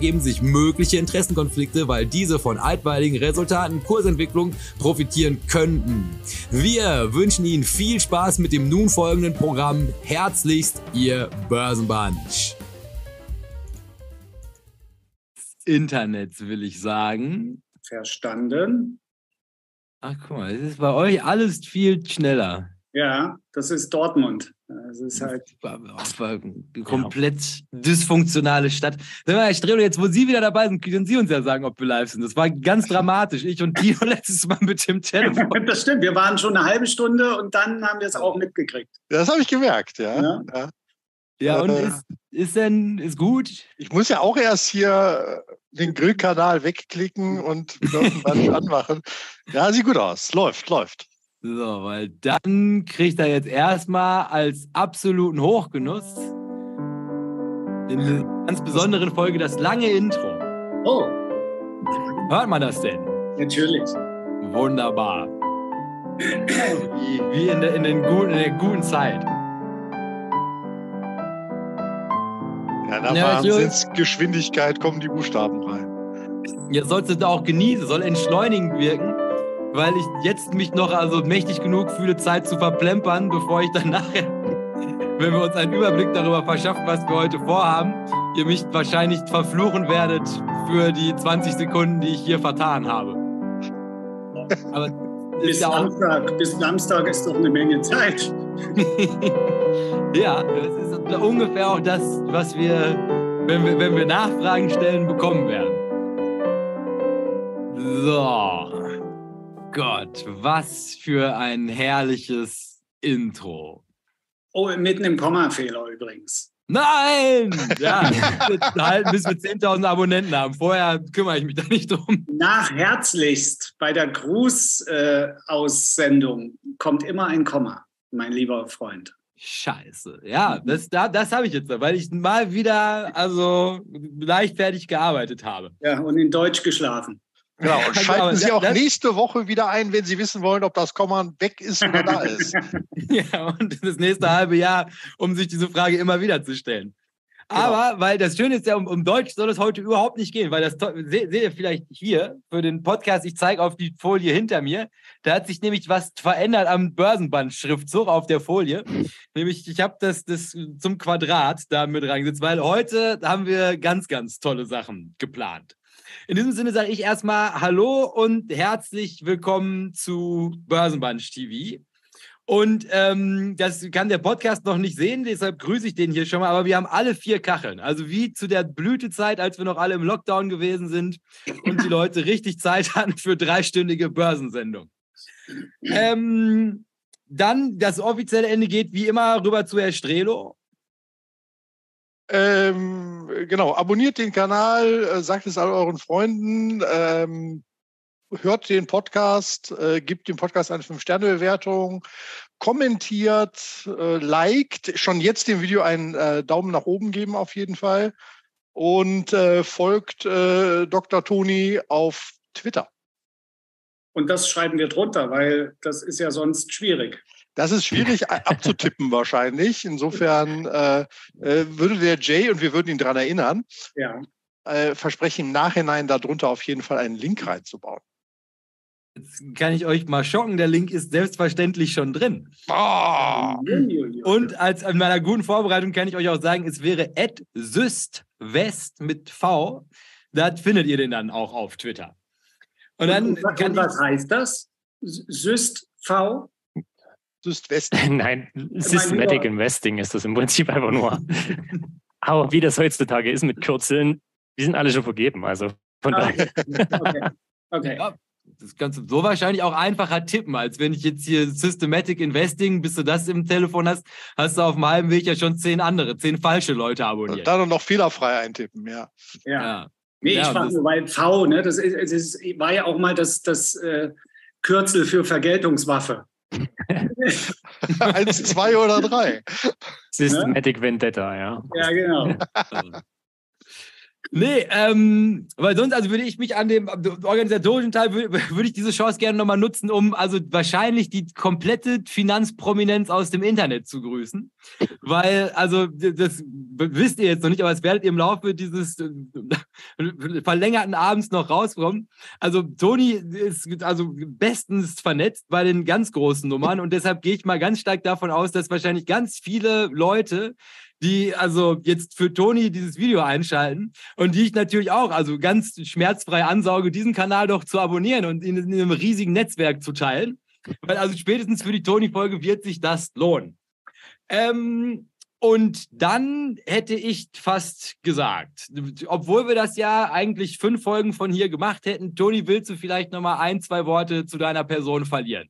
ergeben sich mögliche Interessenkonflikte, weil diese von altweiligen Resultaten Kursentwicklung profitieren könnten. Wir wünschen Ihnen viel Spaß mit dem nun folgenden Programm. Herzlichst Ihr Börsenbunch. Internets will ich sagen. Verstanden. Ach guck mal, es ist bei euch alles viel schneller. Ja, das ist Dortmund. Es ist halt komplett ja. dysfunktionale Stadt. Herr Strelo, jetzt wo Sie wieder dabei sind, können Sie uns ja sagen, ob wir live sind. Das war ganz dramatisch. Ich und Dino letztes Mal mit dem Telefon. das stimmt. Wir waren schon eine halbe Stunde und dann haben wir es auch mitgekriegt. Das habe ich gemerkt, ja. Ja, ja. ja und äh, ist, ist denn, ist gut? Ich muss ja auch erst hier den Grillkanal wegklicken und anmachen. Ja, sieht gut aus. Läuft, läuft. So, weil dann kriegt er jetzt erstmal als absoluten Hochgenuss in einer ganz besonderen Folge das lange Intro. Oh. Hört man das denn? Natürlich. Wunderbar. wie, in, der, in, den guten, in der guten Zeit. Ja, nach ja, Wahnsinnsgeschwindigkeit kommen die Buchstaben rein. Jetzt sollst du auch genießen, soll entschleunigend wirken weil ich jetzt mich noch also mächtig genug fühle, Zeit zu verplempern, bevor ich dann nachher, wenn wir uns einen Überblick darüber verschaffen, was wir heute vorhaben, ihr mich wahrscheinlich verfluchen werdet für die 20 Sekunden, die ich hier vertan habe. Aber bis, ja Samstag, bis Samstag ist doch eine Menge Zeit. ja, das ist ungefähr auch das, was wir, wenn wir, wenn wir Nachfragen stellen, bekommen werden. So. Gott, was für ein herrliches Intro. Oh, mitten im Kommafehler übrigens. Nein! Ja, halten, bis wir 10.000 Abonnenten haben. Vorher kümmere ich mich da nicht drum. Nachherzlichst bei der Grußaussendung äh, kommt immer ein Komma, mein lieber Freund. Scheiße. Ja, das, das habe ich jetzt, weil ich mal wieder also leichtfertig gearbeitet habe. Ja, und in Deutsch geschlafen. Genau, und schalten Sie auch nächste Woche wieder ein, wenn Sie wissen wollen, ob das Komma weg ist oder da ist. ja, und das nächste halbe Jahr, um sich diese Frage immer wieder zu stellen. Genau. Aber, weil das Schöne ist ja, um, um, Deutsch soll es heute überhaupt nicht gehen, weil das seht ihr vielleicht hier für den Podcast, ich zeige auf die Folie hinter mir, da hat sich nämlich was verändert am Börsenband-Schriftzug auf der Folie. Nämlich, ich habe das, das zum Quadrat da mit reingesetzt, weil heute haben wir ganz, ganz tolle Sachen geplant. In diesem Sinne sage ich erstmal Hallo und herzlich willkommen zu Börsenbunch TV. Und ähm, das kann der Podcast noch nicht sehen, deshalb grüße ich den hier schon mal. Aber wir haben alle vier Kacheln. Also wie zu der Blütezeit, als wir noch alle im Lockdown gewesen sind und die Leute richtig Zeit hatten für dreistündige Börsensendung. Ähm, dann das offizielle Ende geht wie immer rüber zu Herr Strelo. Ähm, genau, abonniert den Kanal, äh, sagt es all euren Freunden, ähm, hört den Podcast, äh, gibt dem Podcast eine 5-Sterne-Bewertung, kommentiert, äh, liked, schon jetzt dem Video einen äh, Daumen nach oben geben auf jeden Fall und äh, folgt äh, Dr. Toni auf Twitter. Und das schreiben wir drunter, weil das ist ja sonst schwierig. Das ist schwierig abzutippen wahrscheinlich. Insofern äh, äh, würde der Jay, und wir würden ihn daran erinnern, ja. äh, versprechen, im Nachhinein darunter auf jeden Fall einen Link reinzubauen. Jetzt kann ich euch mal schocken, der Link ist selbstverständlich schon drin. Oh. Und als in meiner guten Vorbereitung kann ich euch auch sagen, es wäre syst West mit V. Das findet ihr den dann auch auf Twitter. Und dann und, und was heißt das? Syst V? Südwest. Nein, Systematic Investing ist das im Prinzip einfach nur. Aber wie das heutzutage ist mit Kürzeln, die sind alle schon vergeben. Also von ah, daher. Okay. okay. Ja, das kannst du so wahrscheinlich auch einfacher tippen, als wenn ich jetzt hier Systematic Investing, bis du das im Telefon hast, hast du auf dem halben Weg ja schon zehn andere, zehn falsche Leute abonniert. Und dann noch fehlerfrei eintippen, ja. Ja. ja. Nee, ja, ich frage nur, weil V, ne, das, ist, das war ja auch mal das, das äh, Kürzel für Vergeltungswaffe. Eins, zwei oder drei. Systematic ne? Vendetta, ja. Ja, genau. Nee, ähm, weil sonst, also würde ich mich an dem organisatorischen Teil, würde, würde ich diese Chance gerne nochmal nutzen, um also wahrscheinlich die komplette Finanzprominenz aus dem Internet zu grüßen. Weil, also, das wisst ihr jetzt noch nicht, aber es werdet ihr im Laufe dieses äh, verlängerten Abends noch rauskommen. Also, Toni ist also bestens vernetzt bei den ganz großen Nummern und deshalb gehe ich mal ganz stark davon aus, dass wahrscheinlich ganz viele Leute die also jetzt für Toni dieses Video einschalten und die ich natürlich auch also ganz schmerzfrei ansauge, diesen Kanal doch zu abonnieren und in, in einem riesigen Netzwerk zu teilen. Weil also spätestens für die Toni-Folge wird sich das lohnen. Ähm, und dann hätte ich fast gesagt, obwohl wir das ja eigentlich fünf Folgen von hier gemacht hätten, Toni, willst du vielleicht nochmal ein, zwei Worte zu deiner Person verlieren?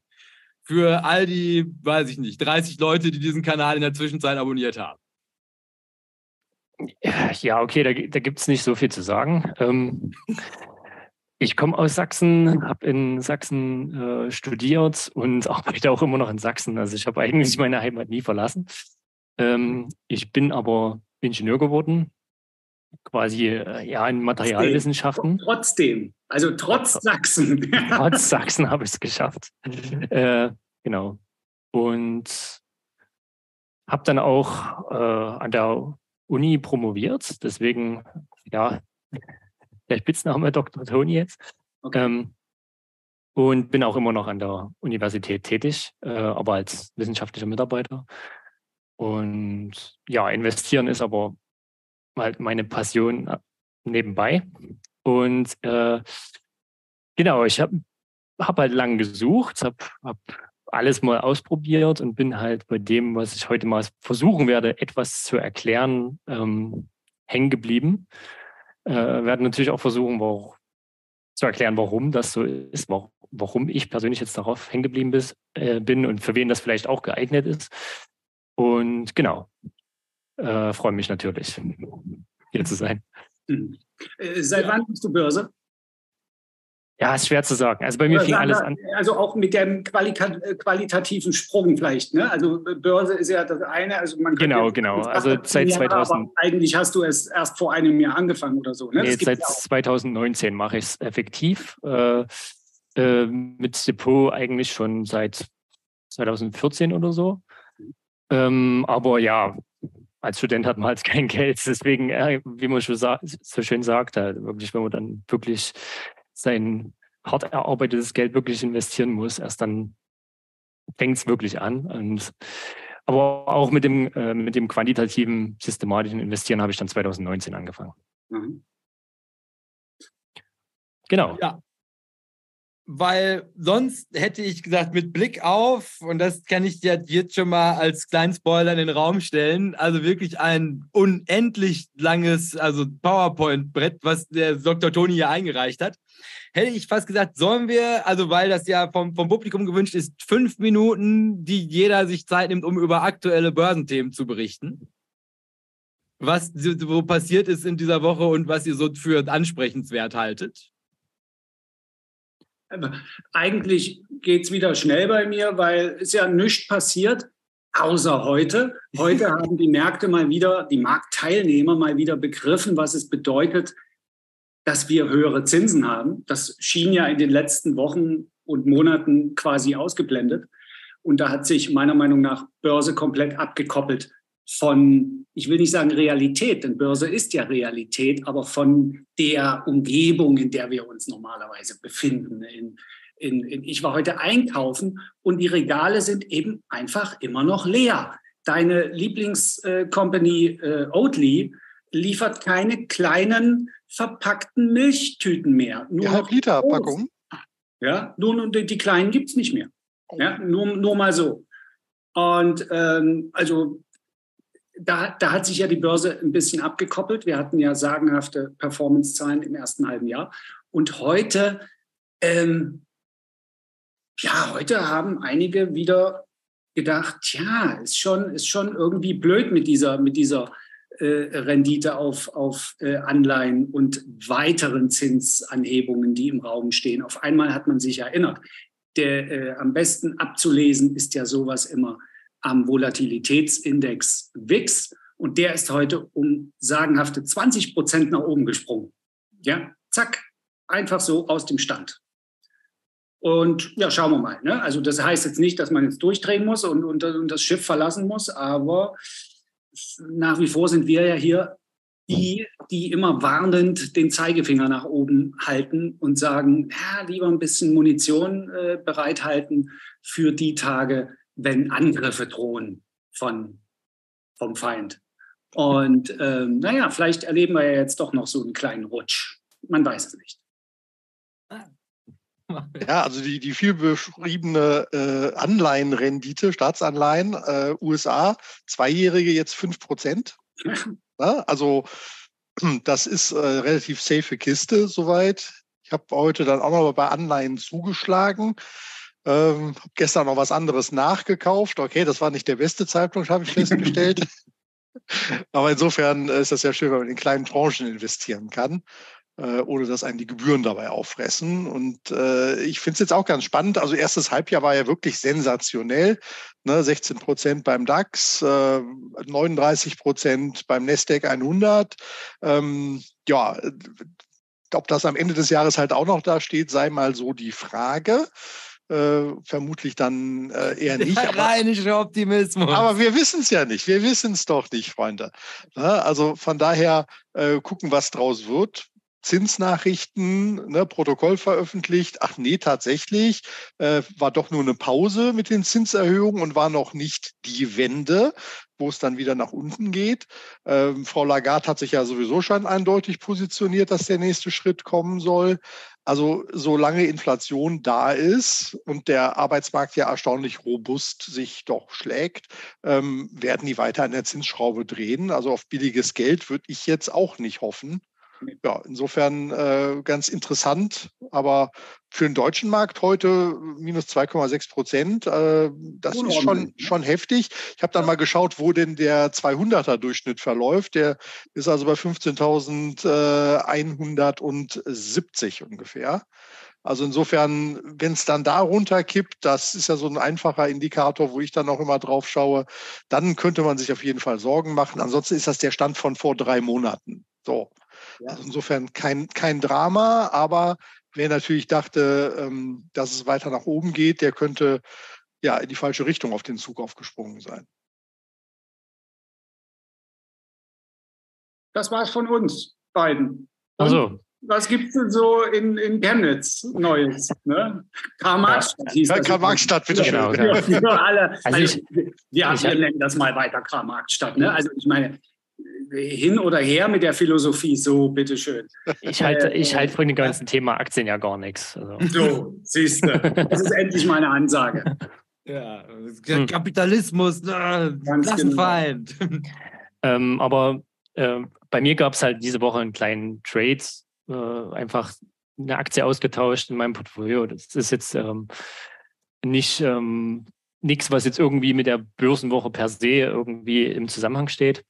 Für all die, weiß ich nicht, 30 Leute, die diesen Kanal in der Zwischenzeit abonniert haben. Ja, okay, da, da gibt es nicht so viel zu sagen. Ähm, ich komme aus Sachsen, habe in Sachsen äh, studiert und arbeite auch immer noch in Sachsen. Also ich habe eigentlich meine Heimat nie verlassen. Ähm, ich bin aber Ingenieur geworden, quasi äh, ja in Materialwissenschaften. Trotzdem, also trotz Sachsen. trotz Sachsen habe ich es geschafft. Äh, genau. Und habe dann auch äh, an der Uni promoviert. Deswegen, ja, der Spitzname Dr. Toni jetzt. Okay. Ähm, und bin auch immer noch an der Universität tätig, äh, aber als wissenschaftlicher Mitarbeiter. Und ja, investieren ist aber halt meine Passion äh, nebenbei. Und äh, genau, ich habe hab halt lange gesucht, habe hab alles mal ausprobiert und bin halt bei dem, was ich heute mal versuchen werde, etwas zu erklären, ähm, hängen geblieben. Äh, werden natürlich auch versuchen, warum, zu erklären, warum das so ist, warum, warum ich persönlich jetzt darauf hängen geblieben bis, äh, bin und für wen das vielleicht auch geeignet ist. Und genau, äh, freue mich natürlich, hier zu sein. Hm. Äh, seit wann bist du Börse? Ja, ist schwer zu sagen. Also bei mir fing alles an. Also auch mit dem qualitativen Sprung vielleicht. Ne? Also Börse ist ja das eine. Also man genau, genau. Also seit 2000. eigentlich hast du es erst vor einem Jahr angefangen oder so. Ne? Nee, seit ja 2019 mache ich es effektiv. Äh, äh, mit Depot eigentlich schon seit 2014 oder so. Ähm, aber ja, als Student hat man halt kein Geld. Deswegen, äh, wie man schon so schön sagt, halt wirklich, wenn man dann wirklich sein hart erarbeitetes Geld wirklich investieren muss, erst dann fängt es wirklich an. Und, aber auch mit dem, äh, mit dem quantitativen, systematischen Investieren habe ich dann 2019 angefangen. Mhm. Genau. Ja. Weil sonst hätte ich gesagt, mit Blick auf, und das kann ich dir jetzt schon mal als kleinen Spoiler in den Raum stellen, also wirklich ein unendlich langes, also PowerPoint-Brett, was der Dr. Toni hier eingereicht hat hätte ich fast gesagt, sollen wir, also weil das ja vom, vom Publikum gewünscht ist, fünf Minuten, die jeder sich Zeit nimmt, um über aktuelle Börsenthemen zu berichten. Was so passiert ist in dieser Woche und was ihr so für ansprechenswert haltet? Eigentlich geht es wieder schnell bei mir, weil es ja nichts passiert, außer heute. Heute haben die Märkte mal wieder, die Marktteilnehmer mal wieder begriffen, was es bedeutet, dass wir höhere Zinsen haben. Das schien ja in den letzten Wochen und Monaten quasi ausgeblendet. Und da hat sich meiner Meinung nach Börse komplett abgekoppelt von, ich will nicht sagen Realität, denn Börse ist ja Realität, aber von der Umgebung, in der wir uns normalerweise befinden. In, in, in, ich war heute einkaufen und die Regale sind eben einfach immer noch leer. Deine Lieblingscompany äh, äh, Oatly liefert keine kleinen verpackten Milchtüten mehr. Nur ja, Liter Packung. Ja, nur die, die kleinen gibt es nicht mehr. Ja, nur, nur mal so. Und ähm, also da, da hat sich ja die Börse ein bisschen abgekoppelt. Wir hatten ja sagenhafte Performance-Zahlen im ersten halben Jahr. Und heute, ähm, ja, heute haben einige wieder gedacht, ja, ist schon, ist schon irgendwie blöd mit dieser, mit dieser äh, Rendite auf, auf äh, Anleihen und weiteren Zinsanhebungen, die im Raum stehen. Auf einmal hat man sich erinnert. Der äh, am besten abzulesen ist ja sowas immer am Volatilitätsindex WIX und der ist heute um sagenhafte 20 Prozent nach oben gesprungen. Ja, zack, einfach so aus dem Stand. Und ja, schauen wir mal. Ne? Also das heißt jetzt nicht, dass man jetzt durchdrehen muss und, und, und das Schiff verlassen muss, aber nach wie vor sind wir ja hier die, die immer warnend den Zeigefinger nach oben halten und sagen, ja, lieber ein bisschen Munition äh, bereithalten für die Tage, wenn Angriffe drohen von, vom Feind. Und ähm, naja, vielleicht erleben wir ja jetzt doch noch so einen kleinen Rutsch. Man weiß es nicht. Ja, also die, die viel beschriebene äh, Anleihenrendite, Staatsanleihen, äh, USA, Zweijährige jetzt 5 Prozent. Ja, also das ist äh, relativ safe Kiste soweit. Ich habe heute dann auch noch bei Anleihen zugeschlagen. Ähm, habe gestern noch was anderes nachgekauft. Okay, das war nicht der beste Zeitpunkt, habe ich festgestellt. Aber insofern ist das ja schön, wenn man in kleinen Tranchen investieren kann. Äh, ohne dass einen die Gebühren dabei auffressen. Und äh, ich finde es jetzt auch ganz spannend. Also erstes Halbjahr war ja wirklich sensationell. Ne? 16 Prozent beim DAX, äh, 39 Prozent beim Nasdaq 100. Ähm, ja, ob das am Ende des Jahres halt auch noch da steht, sei mal so die Frage. Äh, vermutlich dann äh, eher nicht. Der rheinische Optimismus. Aber wir wissen es ja nicht. Wir wissen es doch nicht, Freunde. Ne? Also von daher äh, gucken, was draus wird. Zinsnachrichten, ne, Protokoll veröffentlicht. Ach nee, tatsächlich, äh, war doch nur eine Pause mit den Zinserhöhungen und war noch nicht die Wende, wo es dann wieder nach unten geht. Ähm, Frau Lagarde hat sich ja sowieso schon eindeutig positioniert, dass der nächste Schritt kommen soll. Also solange Inflation da ist und der Arbeitsmarkt ja erstaunlich robust sich doch schlägt, ähm, werden die weiter an der Zinsschraube drehen. Also auf billiges Geld würde ich jetzt auch nicht hoffen ja, insofern äh, ganz interessant. Aber für den deutschen Markt heute minus 2,6 Prozent, äh, das Unordentlich, ist schon, ne? schon heftig. Ich habe dann ja. mal geschaut, wo denn der 200er Durchschnitt verläuft. Der ist also bei 15.170 ungefähr. Also insofern, wenn es dann da runterkippt, das ist ja so ein einfacher Indikator, wo ich dann auch immer drauf schaue, dann könnte man sich auf jeden Fall Sorgen machen. Ansonsten ist das der Stand von vor drei Monaten. So. Also insofern kein, kein Drama, aber wer natürlich dachte, ähm, dass es weiter nach oben geht, der könnte ja in die falsche Richtung auf den Zug aufgesprungen sein. Das war's von uns beiden. Also. Was gibt es denn so in, in Chemnitz Neues? Ne? Karl-Marx-Stadt hieß ja, das. Karl-Marx-Stadt, bitte schön. Genau, ja. alle, also, also ich, wir, ich, wir nennen das mal weiter Karl-Marx-Stadt. Ne? Also ich meine, hin oder her mit der Philosophie, so bitteschön. Ich halte äh, ich halt von dem ganzen Thema Aktien ja gar nichts. Also. So, siehst du, das ist endlich meine Ansage. Ja, hm. Kapitalismus, äh, Klassenfeind. Genau. Ähm, aber äh, bei mir gab es halt diese Woche einen kleinen Trade, äh, einfach eine Aktie ausgetauscht in meinem Portfolio. Das ist jetzt ähm, nicht ähm, nichts, was jetzt irgendwie mit der Börsenwoche per se irgendwie im Zusammenhang steht.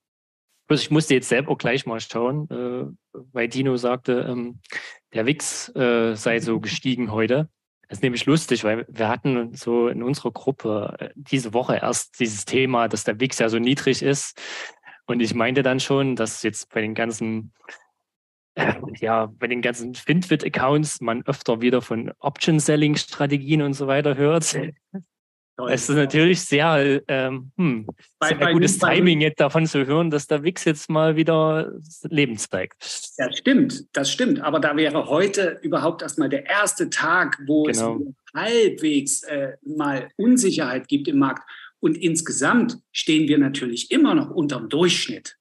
Bloß ich musste jetzt selber auch gleich mal schauen, äh, weil Dino sagte, ähm, der Wix äh, sei so gestiegen heute. Das ist nämlich lustig, weil wir hatten so in unserer Gruppe äh, diese Woche erst dieses Thema, dass der Wix ja so niedrig ist. Und ich meinte dann schon, dass jetzt bei den ganzen äh, ja, bei den ganzen Fintwit-Accounts man öfter wieder von Option-Selling-Strategien und so weiter hört. Es ist natürlich sehr, ähm, hm, bei, sehr bei gutes Timing, jetzt davon zu hören, dass der Wix jetzt mal wieder Leben zeigt. Ja, stimmt, das stimmt. Aber da wäre heute überhaupt erstmal der erste Tag, wo genau. es halbwegs äh, mal Unsicherheit gibt im Markt. Und insgesamt stehen wir natürlich immer noch unterm Durchschnitt.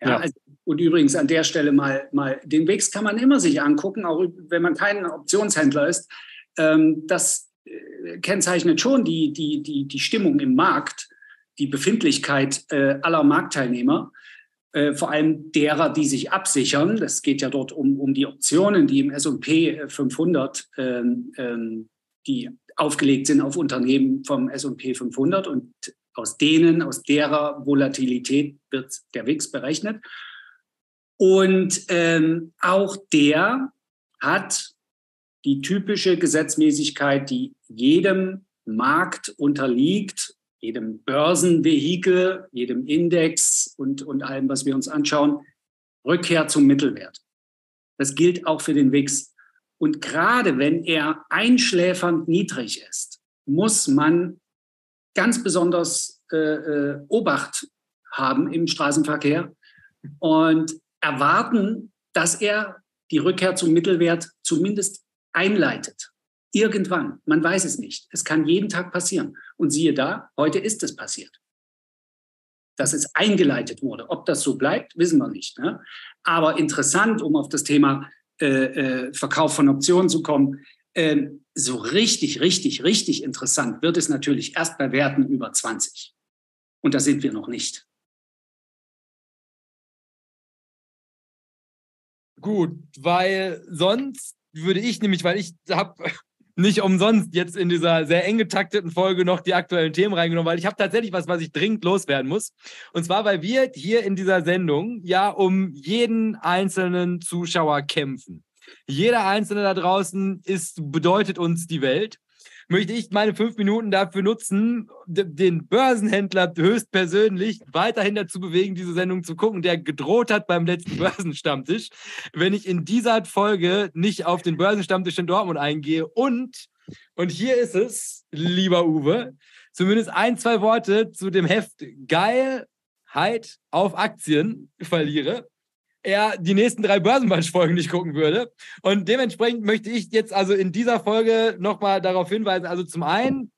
Ja, ja. Also Und übrigens an der Stelle mal, mal den WIX kann man immer sich angucken, auch wenn man kein Optionshändler ist. Ähm, das kennzeichnet schon die, die, die, die Stimmung im Markt, die Befindlichkeit äh, aller Marktteilnehmer, äh, vor allem derer, die sich absichern. Das geht ja dort um, um die Optionen, die im S&P 500, ähm, ähm, die aufgelegt sind auf Unternehmen vom S&P 500 und aus denen, aus derer Volatilität wird der WIX berechnet. Und ähm, auch der hat die typische Gesetzmäßigkeit, die jedem Markt unterliegt, jedem Börsenvehikel, jedem Index und, und allem, was wir uns anschauen, Rückkehr zum Mittelwert. Das gilt auch für den WIX. Und gerade wenn er einschläfernd niedrig ist, muss man ganz besonders äh, äh, Obacht haben im Straßenverkehr und erwarten, dass er die Rückkehr zum Mittelwert zumindest einleitet. Irgendwann, man weiß es nicht. Es kann jeden Tag passieren. Und siehe da, heute ist es passiert. Dass es eingeleitet wurde. Ob das so bleibt, wissen wir nicht. Ne? Aber interessant, um auf das Thema äh, äh, Verkauf von Optionen zu kommen, äh, so richtig, richtig, richtig interessant wird es natürlich erst bei Werten über 20. Und da sind wir noch nicht. Gut, weil sonst würde ich nämlich, weil ich habe nicht umsonst jetzt in dieser sehr eng getakteten Folge noch die aktuellen Themen reingenommen, weil ich habe tatsächlich was, was ich dringend loswerden muss. Und zwar, weil wir hier in dieser Sendung ja um jeden einzelnen Zuschauer kämpfen. Jeder Einzelne da draußen ist, bedeutet uns die Welt möchte ich meine fünf Minuten dafür nutzen, den Börsenhändler höchstpersönlich weiterhin dazu bewegen, diese Sendung zu gucken, der gedroht hat beim letzten Börsenstammtisch, wenn ich in dieser Folge nicht auf den Börsenstammtisch in Dortmund eingehe. Und, und hier ist es, lieber Uwe, zumindest ein, zwei Worte zu dem Heft Geilheit auf Aktien verliere er die nächsten drei Börsenbatch-Folgen nicht gucken würde. Und dementsprechend möchte ich jetzt also in dieser Folge nochmal darauf hinweisen, also zum einen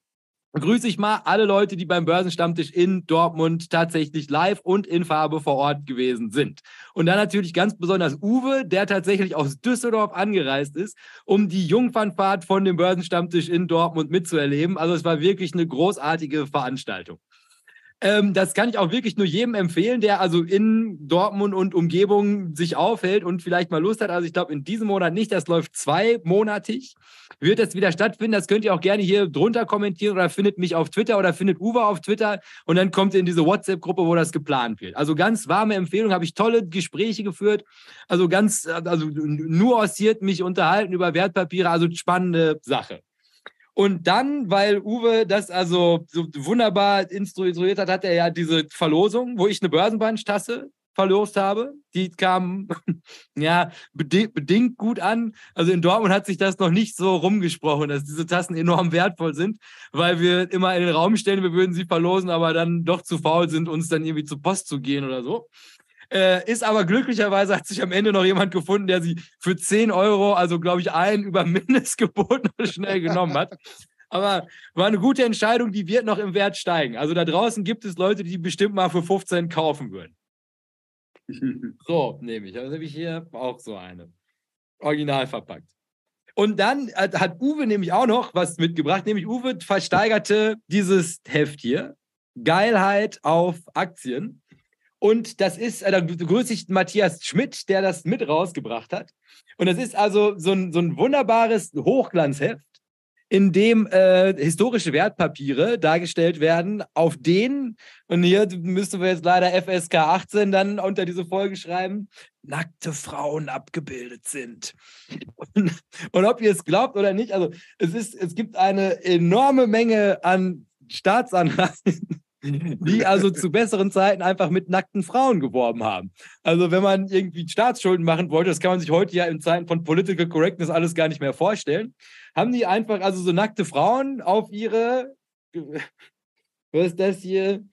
grüße ich mal alle Leute, die beim Börsenstammtisch in Dortmund tatsächlich live und in Farbe vor Ort gewesen sind. Und dann natürlich ganz besonders Uwe, der tatsächlich aus Düsseldorf angereist ist, um die Jungfernfahrt von dem Börsenstammtisch in Dortmund mitzuerleben. Also es war wirklich eine großartige Veranstaltung. Ähm, das kann ich auch wirklich nur jedem empfehlen, der also in Dortmund und Umgebung sich aufhält und vielleicht mal Lust hat. Also ich glaube in diesem Monat nicht, das läuft zweimonatig. Wird es wieder stattfinden? Das könnt ihr auch gerne hier drunter kommentieren oder findet mich auf Twitter oder findet Uwe auf Twitter und dann kommt ihr in diese WhatsApp-Gruppe, wo das geplant wird. Also ganz warme Empfehlung, habe ich tolle Gespräche geführt. Also ganz, also nuanciert mich unterhalten über Wertpapiere, also spannende Sache. Und dann, weil Uwe das also so wunderbar instruiert hat, hat er ja diese Verlosung, wo ich eine Börsenbandstasse verlost habe. Die kam ja bedingt gut an. Also in Dortmund hat sich das noch nicht so rumgesprochen, dass diese Tassen enorm wertvoll sind, weil wir immer in den Raum stellen, wir würden sie verlosen, aber dann doch zu faul sind, uns dann irgendwie zur Post zu gehen oder so. Äh, ist aber glücklicherweise hat sich am Ende noch jemand gefunden, der sie für 10 Euro, also glaube ich, ein über Mindestgebot schnell genommen hat. Aber war eine gute Entscheidung, die wird noch im Wert steigen. Also da draußen gibt es Leute, die bestimmt mal für 15 kaufen würden. so, nehme ich. Also habe ich hier auch so eine. Original verpackt. Und dann hat Uwe nämlich auch noch was mitgebracht, nämlich Uwe versteigerte dieses Heft hier. Geilheit auf Aktien. Und das ist, äh, da grüße ich Matthias Schmidt, der das mit rausgebracht hat. Und das ist also so ein, so ein wunderbares Hochglanzheft, in dem äh, historische Wertpapiere dargestellt werden, auf denen, und hier müssen wir jetzt leider FSK 18 dann unter diese Folge schreiben, nackte Frauen abgebildet sind. Und, und ob ihr es glaubt oder nicht, also es, ist, es gibt eine enorme Menge an Staatsanleihen die also zu besseren Zeiten einfach mit nackten Frauen geworben haben. Also wenn man irgendwie Staatsschulden machen wollte, das kann man sich heute ja in Zeiten von Political Correctness alles gar nicht mehr vorstellen, haben die einfach also so nackte Frauen auf ihre, was ist das hier?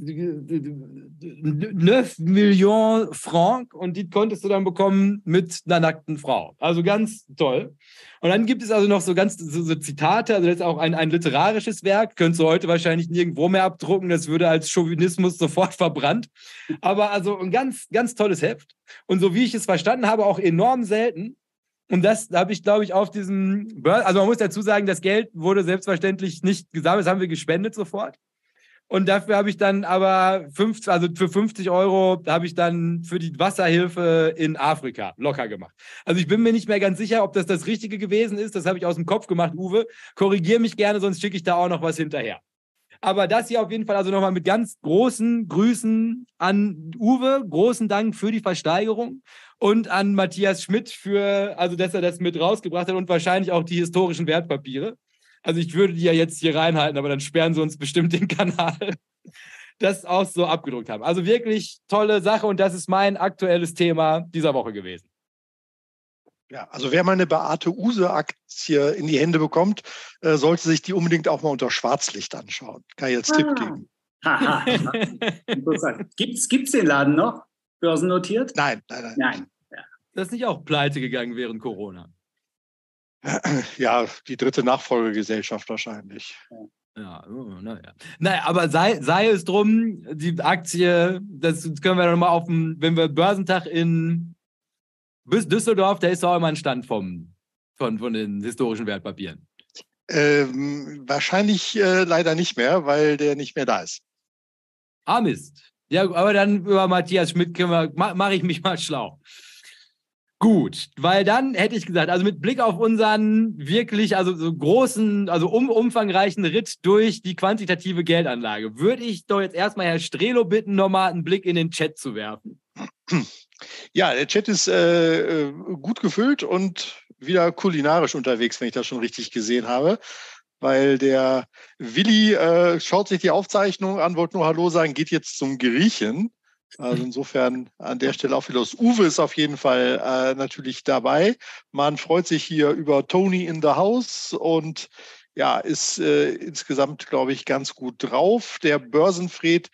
9 Millionen Franc und die konntest du dann bekommen mit einer nackten Frau. Also ganz toll. Und dann gibt es also noch so ganz so, so Zitate, also das ist auch ein, ein literarisches Werk, könntest du heute wahrscheinlich nirgendwo mehr abdrucken, das würde als Chauvinismus sofort verbrannt. Aber also ein ganz, ganz tolles Heft. Und so wie ich es verstanden habe, auch enorm selten. Und das habe ich, glaube ich, auf diesem, also man muss dazu sagen, das Geld wurde selbstverständlich nicht gesammelt, das haben wir gespendet sofort. Und dafür habe ich dann aber 50, also für 50 Euro habe ich dann für die Wasserhilfe in Afrika locker gemacht. Also ich bin mir nicht mehr ganz sicher, ob das das Richtige gewesen ist. Das habe ich aus dem Kopf gemacht, Uwe. Korrigiere mich gerne, sonst schicke ich da auch noch was hinterher. Aber das hier auf jeden Fall also nochmal mit ganz großen Grüßen an Uwe. Großen Dank für die Versteigerung und an Matthias Schmidt für, also dass er das mit rausgebracht hat und wahrscheinlich auch die historischen Wertpapiere. Also ich würde die ja jetzt hier reinhalten, aber dann sperren sie uns bestimmt den Kanal. Das auch so abgedruckt haben. Also wirklich tolle Sache und das ist mein aktuelles Thema dieser Woche gewesen. Ja, also wer mal eine Beate Use-Aktie in die Hände bekommt, äh, sollte sich die unbedingt auch mal unter Schwarzlicht anschauen. Kann ich als ah. Tipp geben. Interessant. Gibt es den Laden noch? Börsennotiert? Nein, nein, nein. Nein. Ja. Das ist nicht auch pleite gegangen während Corona. Ja, die dritte Nachfolgegesellschaft wahrscheinlich. Ja, oh, naja. Naja, aber sei, sei es drum, die Aktie, das können wir nochmal auf dem, wenn wir Börsentag in Düsseldorf, da ist auch immer ein Stand vom, von, von den historischen Wertpapieren. Ähm, wahrscheinlich äh, leider nicht mehr, weil der nicht mehr da ist. Ah, Mist. Ja, aber dann über Matthias Schmidt mache mach ich mich mal schlau. Gut, weil dann hätte ich gesagt, also mit Blick auf unseren wirklich, also so großen, also um, umfangreichen Ritt durch die quantitative Geldanlage, würde ich doch jetzt erstmal Herr Strelo bitten, nochmal einen Blick in den Chat zu werfen. Ja, der Chat ist äh, äh, gut gefüllt und wieder kulinarisch unterwegs, wenn ich das schon richtig gesehen habe. Weil der Willi äh, schaut sich die Aufzeichnung an, wollte nur Hallo sagen, geht jetzt zum Griechen. Also insofern an der Stelle auch viel los. Uwe ist auf jeden Fall äh, natürlich dabei. Man freut sich hier über Tony in the House und ja, ist äh, insgesamt, glaube ich, ganz gut drauf. Der Börsenfred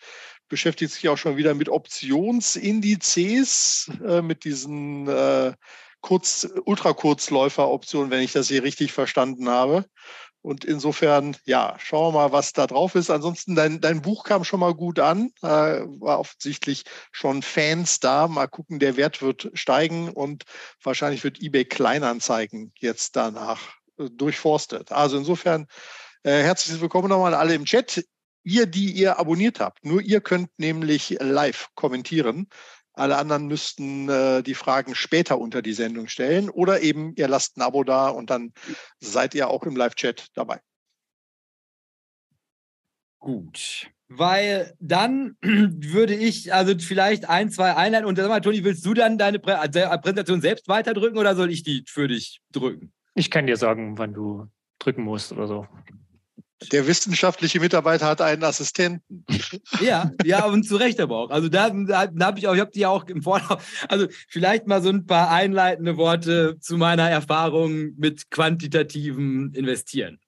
beschäftigt sich auch schon wieder mit Optionsindizes, äh, mit diesen äh, Kurz, Ultrakurzläufer-Optionen, wenn ich das hier richtig verstanden habe. Und insofern, ja, schauen wir mal, was da drauf ist. Ansonsten, dein, dein Buch kam schon mal gut an, äh, war offensichtlich schon Fans da. Mal gucken, der Wert wird steigen und wahrscheinlich wird eBay Kleinanzeigen jetzt danach äh, durchforstet. Also insofern, äh, herzlich willkommen nochmal alle im Chat. Ihr, die ihr abonniert habt, nur ihr könnt nämlich live kommentieren. Alle anderen müssten äh, die Fragen später unter die Sendung stellen oder eben ihr lasst ein Abo da und dann seid ihr auch im Live-Chat dabei. Gut. Weil dann würde ich also vielleicht ein, zwei Einheiten und sag mal, Toni, willst du dann deine Prä Präsentation selbst weiterdrücken oder soll ich die für dich drücken? Ich kann dir sagen, wann du drücken musst oder so. Der wissenschaftliche Mitarbeiter hat einen Assistenten. Ja, ja, und zu Recht aber auch. Also da, da, da habe ich auch, ich habe die auch im Vorlauf, also vielleicht mal so ein paar einleitende Worte zu meiner Erfahrung mit quantitativem Investieren.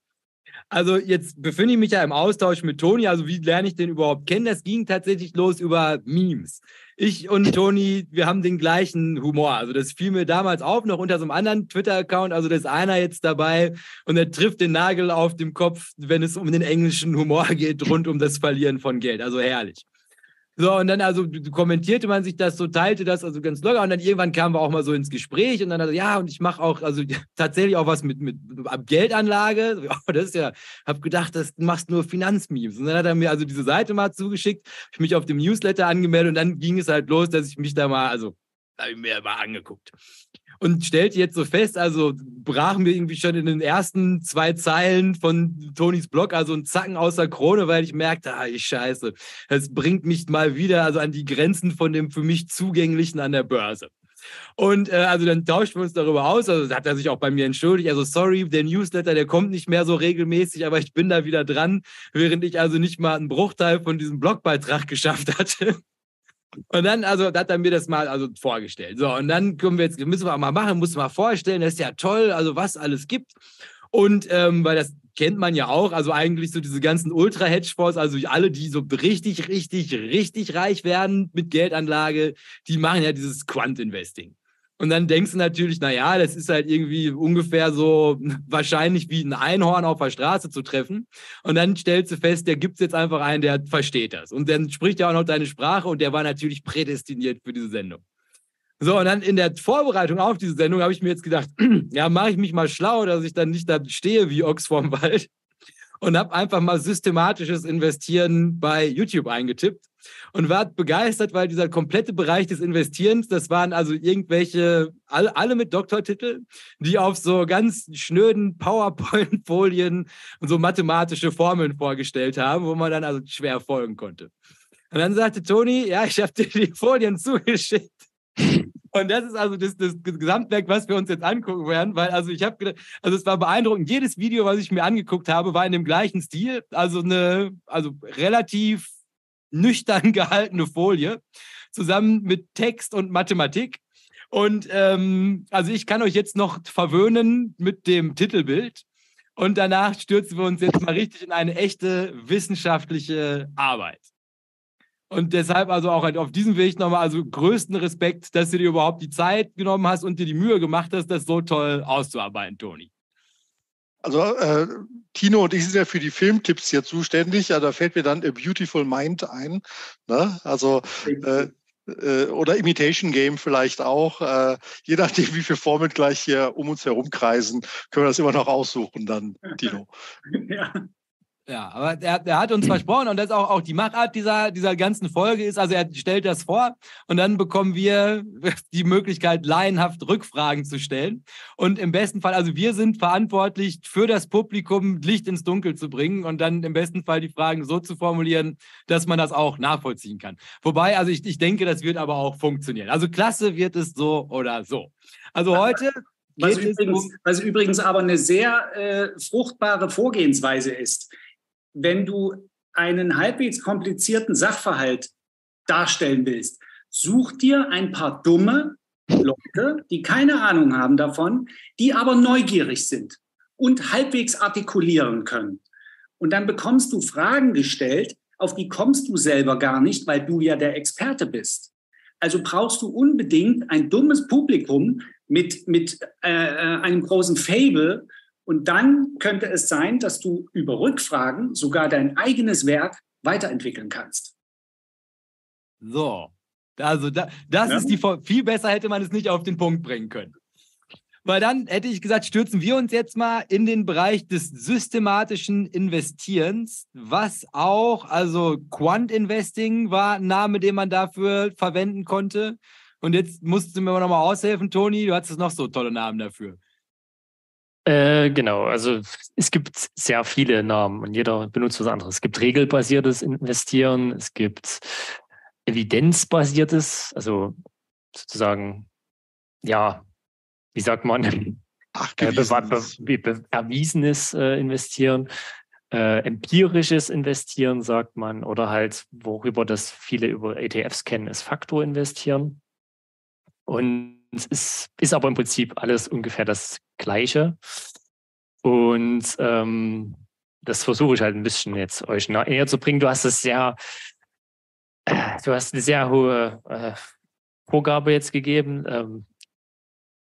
Also jetzt befinde ich mich ja im Austausch mit Toni. Also wie lerne ich den überhaupt kennen? Das ging tatsächlich los über Memes. Ich und Toni, wir haben den gleichen Humor. Also das fiel mir damals auf, noch unter so einem anderen Twitter-Account. Also da ist einer jetzt dabei und er trifft den Nagel auf dem Kopf, wenn es um den englischen Humor geht, rund um das Verlieren von Geld. Also herrlich. So, und dann also kommentierte man sich das so, teilte das also ganz locker und dann irgendwann kamen wir auch mal so ins Gespräch und dann also, ja, und ich mache auch, also tatsächlich auch was mit, mit Geldanlage. Oh, das ist ja, habe gedacht, das machst nur Finanzmemes. Und dann hat er mir also diese Seite mal zugeschickt, ich mich auf dem Newsletter angemeldet und dann ging es halt los, dass ich mich da mal, also habe ich mir mal angeguckt und stellte jetzt so fest, also brach mir irgendwie schon in den ersten zwei Zeilen von Tonys Blog also ein Zacken aus der Krone, weil ich merkte, ah, ich scheiße, es bringt mich mal wieder also an die Grenzen von dem für mich zugänglichen an der Börse. Und äh, also dann tauschten wir uns darüber aus. Also hat er sich auch bei mir entschuldigt. Also sorry, der Newsletter, der kommt nicht mehr so regelmäßig, aber ich bin da wieder dran, während ich also nicht mal einen Bruchteil von diesem Blogbeitrag geschafft hatte. Und dann, also, hat er mir das mal also vorgestellt. So, und dann können wir jetzt, müssen wir mal machen, muss mal vorstellen, das ist ja toll, also was alles gibt. Und ähm, weil das kennt man ja auch. Also eigentlich so diese ganzen Ultra-Hedgefonds, also alle, die so richtig, richtig, richtig reich werden mit Geldanlage, die machen ja dieses Quant-Investing. Und dann denkst du natürlich, naja, das ist halt irgendwie ungefähr so wahrscheinlich wie ein Einhorn auf der Straße zu treffen. Und dann stellst du fest, der gibt es jetzt einfach einen, der versteht das. Und dann spricht er auch noch deine Sprache und der war natürlich prädestiniert für diese Sendung. So, und dann in der Vorbereitung auf diese Sendung habe ich mir jetzt gedacht, ja, mache ich mich mal schlau, dass ich dann nicht da stehe wie Ochs vorm Wald und habe einfach mal systematisches Investieren bei YouTube eingetippt und war begeistert, weil dieser komplette Bereich des Investierens, das waren also irgendwelche, alle, alle mit Doktortitel, die auf so ganz schnöden PowerPoint-Folien und so mathematische Formeln vorgestellt haben, wo man dann also schwer folgen konnte. Und dann sagte Toni, ja, ich habe dir die Folien zugeschickt. Und das ist also das, das Gesamtwerk, was wir uns jetzt angucken werden, weil also ich habe also es war beeindruckend. Jedes Video, was ich mir angeguckt habe, war in dem gleichen Stil, also eine, also relativ nüchtern gehaltene Folie, zusammen mit Text und Mathematik. Und ähm, also ich kann euch jetzt noch verwöhnen mit dem Titelbild. Und danach stürzen wir uns jetzt mal richtig in eine echte wissenschaftliche Arbeit. Und deshalb also auch auf diesem Weg nochmal also größten Respekt, dass du dir überhaupt die Zeit genommen hast und dir die Mühe gemacht hast, das so toll auszuarbeiten, Toni. Also äh, Tino und ich sind ja für die Filmtipps hier zuständig. Ja, da fällt mir dann A Beautiful Mind ein. Ne? Also äh, äh, oder Imitation Game vielleicht auch. Äh, je nachdem, wie viele Formeln gleich hier um uns herum kreisen, können wir das immer noch aussuchen dann, Tino. ja. Ja, aber der, der hat uns versprochen und das ist auch, auch die Machart dieser, dieser ganzen Folge ist, also er stellt das vor und dann bekommen wir die Möglichkeit, laienhaft Rückfragen zu stellen. Und im besten Fall, also wir sind verantwortlich für das Publikum Licht ins Dunkel zu bringen und dann im besten Fall die Fragen so zu formulieren, dass man das auch nachvollziehen kann. Wobei, also ich, ich denke, das wird aber auch funktionieren. Also klasse wird es so oder so. Also heute was übrigens, was übrigens, aber eine sehr äh, fruchtbare Vorgehensweise ist wenn du einen halbwegs komplizierten Sachverhalt darstellen willst, such dir ein paar dumme Leute, die keine Ahnung haben davon, die aber neugierig sind und halbwegs artikulieren können. Und dann bekommst du Fragen gestellt, auf die kommst du selber gar nicht, weil du ja der Experte bist. Also brauchst du unbedingt ein dummes Publikum mit, mit äh, äh einem großen Fable und dann könnte es sein, dass du über Rückfragen sogar dein eigenes Werk weiterentwickeln kannst. So, also da, das ja. ist die viel besser hätte man es nicht auf den Punkt bringen können. Weil dann hätte ich gesagt, stürzen wir uns jetzt mal in den Bereich des systematischen Investierens, was auch, also Quant Investing war ein Name, den man dafür verwenden konnte. Und jetzt musst du mir noch mal aushelfen, Toni, du hattest noch so tolle Namen dafür. Äh, genau, also es gibt sehr viele Namen und jeder benutzt was anderes. Es gibt regelbasiertes Investieren, es gibt evidenzbasiertes, also sozusagen, ja, wie sagt man, Ach, äh, erwiesenes äh, Investieren, äh, empirisches Investieren sagt man, oder halt, worüber das viele über ETFs kennen, ist Faktor investieren. Und es ist, ist aber im Prinzip alles ungefähr das Gleiche. Und ähm, das versuche ich halt ein bisschen jetzt euch näher zu bringen. Du hast es sehr, äh, du hast eine sehr hohe äh, Vorgabe jetzt gegeben. Ähm,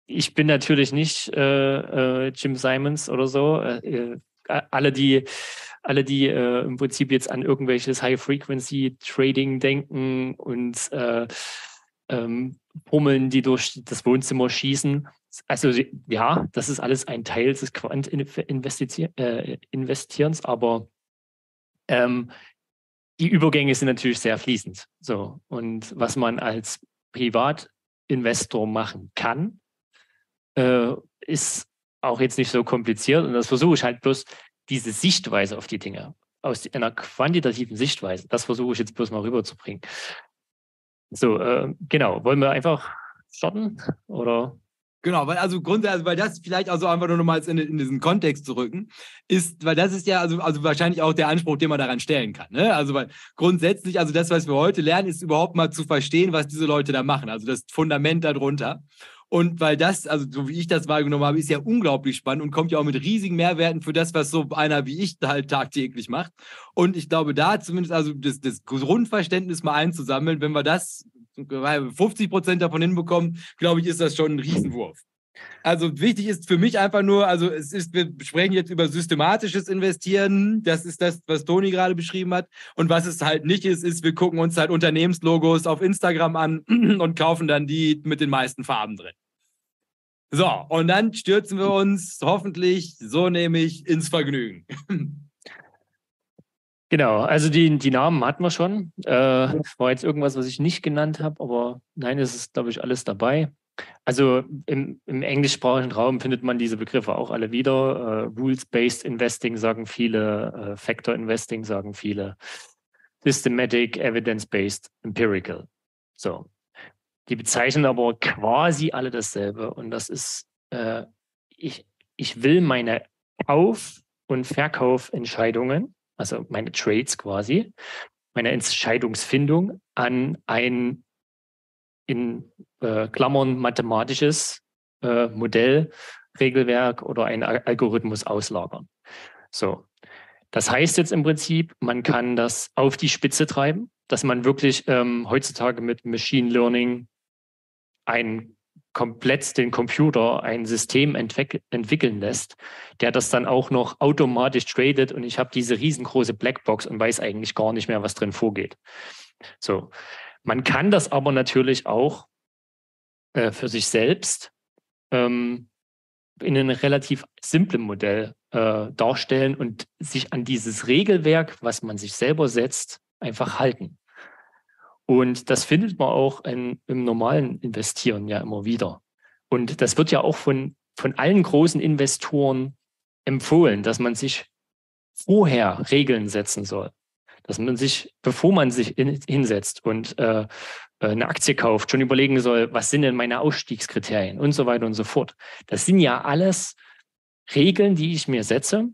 ich bin natürlich nicht äh, äh Jim Simons oder so. Äh, alle, die, alle, die im Prinzip jetzt an irgendwelches High-Frequency-Trading denken und ähm, Pummeln, die durch das Wohnzimmer schießen. Also ja, das ist alles ein Teil des Quant-Investierens, äh, aber ähm, die Übergänge sind natürlich sehr fließend. So und was man als Privatinvestor machen kann, äh, ist auch jetzt nicht so kompliziert. Und das versuche ich halt bloß diese Sichtweise auf die Dinge aus einer quantitativen Sichtweise. Das versuche ich jetzt bloß mal rüberzubringen. So, äh, genau. Wollen wir einfach starten? Oder? Genau, weil also grundsätzlich, also weil das vielleicht also einfach nur nochmal in, in diesen Kontext zu rücken, ist, weil das ist ja also, also wahrscheinlich auch der Anspruch, den man daran stellen kann. Ne? Also weil grundsätzlich, also das, was wir heute lernen, ist überhaupt mal zu verstehen, was diese Leute da machen, also das Fundament darunter. Und weil das, also so wie ich das wahrgenommen habe, ist ja unglaublich spannend und kommt ja auch mit riesigen Mehrwerten für das, was so einer wie ich halt tagtäglich macht. Und ich glaube, da zumindest also das, das Grundverständnis mal einzusammeln, wenn wir das 50 Prozent davon hinbekommen, glaube ich, ist das schon ein Riesenwurf. Also wichtig ist für mich einfach nur, also es ist, wir sprechen jetzt über systematisches Investieren. Das ist das, was Toni gerade beschrieben hat. Und was es halt nicht ist, ist, wir gucken uns halt Unternehmenslogos auf Instagram an und kaufen dann die mit den meisten Farben drin. So, und dann stürzen wir uns hoffentlich, so nämlich, ins Vergnügen. Genau, also die, die Namen hatten wir schon. Äh, war jetzt irgendwas, was ich nicht genannt habe, aber nein, es ist, glaube ich, alles dabei. Also im, im, englischsprachigen Raum findet man diese Begriffe auch alle wieder. Uh, Rules-Based Investing sagen viele, uh, Factor Investing sagen viele, Systematic, Evidence-Based, Empirical. So. Die bezeichnen aber quasi alle dasselbe. Und das ist, uh, ich, ich will meine Kauf- und Verkaufentscheidungen, also meine Trades quasi, meine Entscheidungsfindung an ein in äh, Klammern mathematisches äh, Modell, Regelwerk oder ein Algorithmus auslagern. So. Das heißt jetzt im Prinzip, man kann das auf die Spitze treiben, dass man wirklich ähm, heutzutage mit Machine Learning ein komplett den Computer ein System entwick entwickeln lässt, der das dann auch noch automatisch tradet und ich habe diese riesengroße Blackbox und weiß eigentlich gar nicht mehr, was drin vorgeht. So. Man kann das aber natürlich auch äh, für sich selbst ähm, in einem relativ simplen Modell äh, darstellen und sich an dieses Regelwerk, was man sich selber setzt, einfach halten. Und das findet man auch in, im normalen Investieren ja immer wieder. Und das wird ja auch von, von allen großen Investoren empfohlen, dass man sich vorher Regeln setzen soll dass man sich, bevor man sich in, hinsetzt und äh, äh, eine Aktie kauft, schon überlegen soll, was sind denn meine Ausstiegskriterien und so weiter und so fort. Das sind ja alles Regeln, die ich mir setze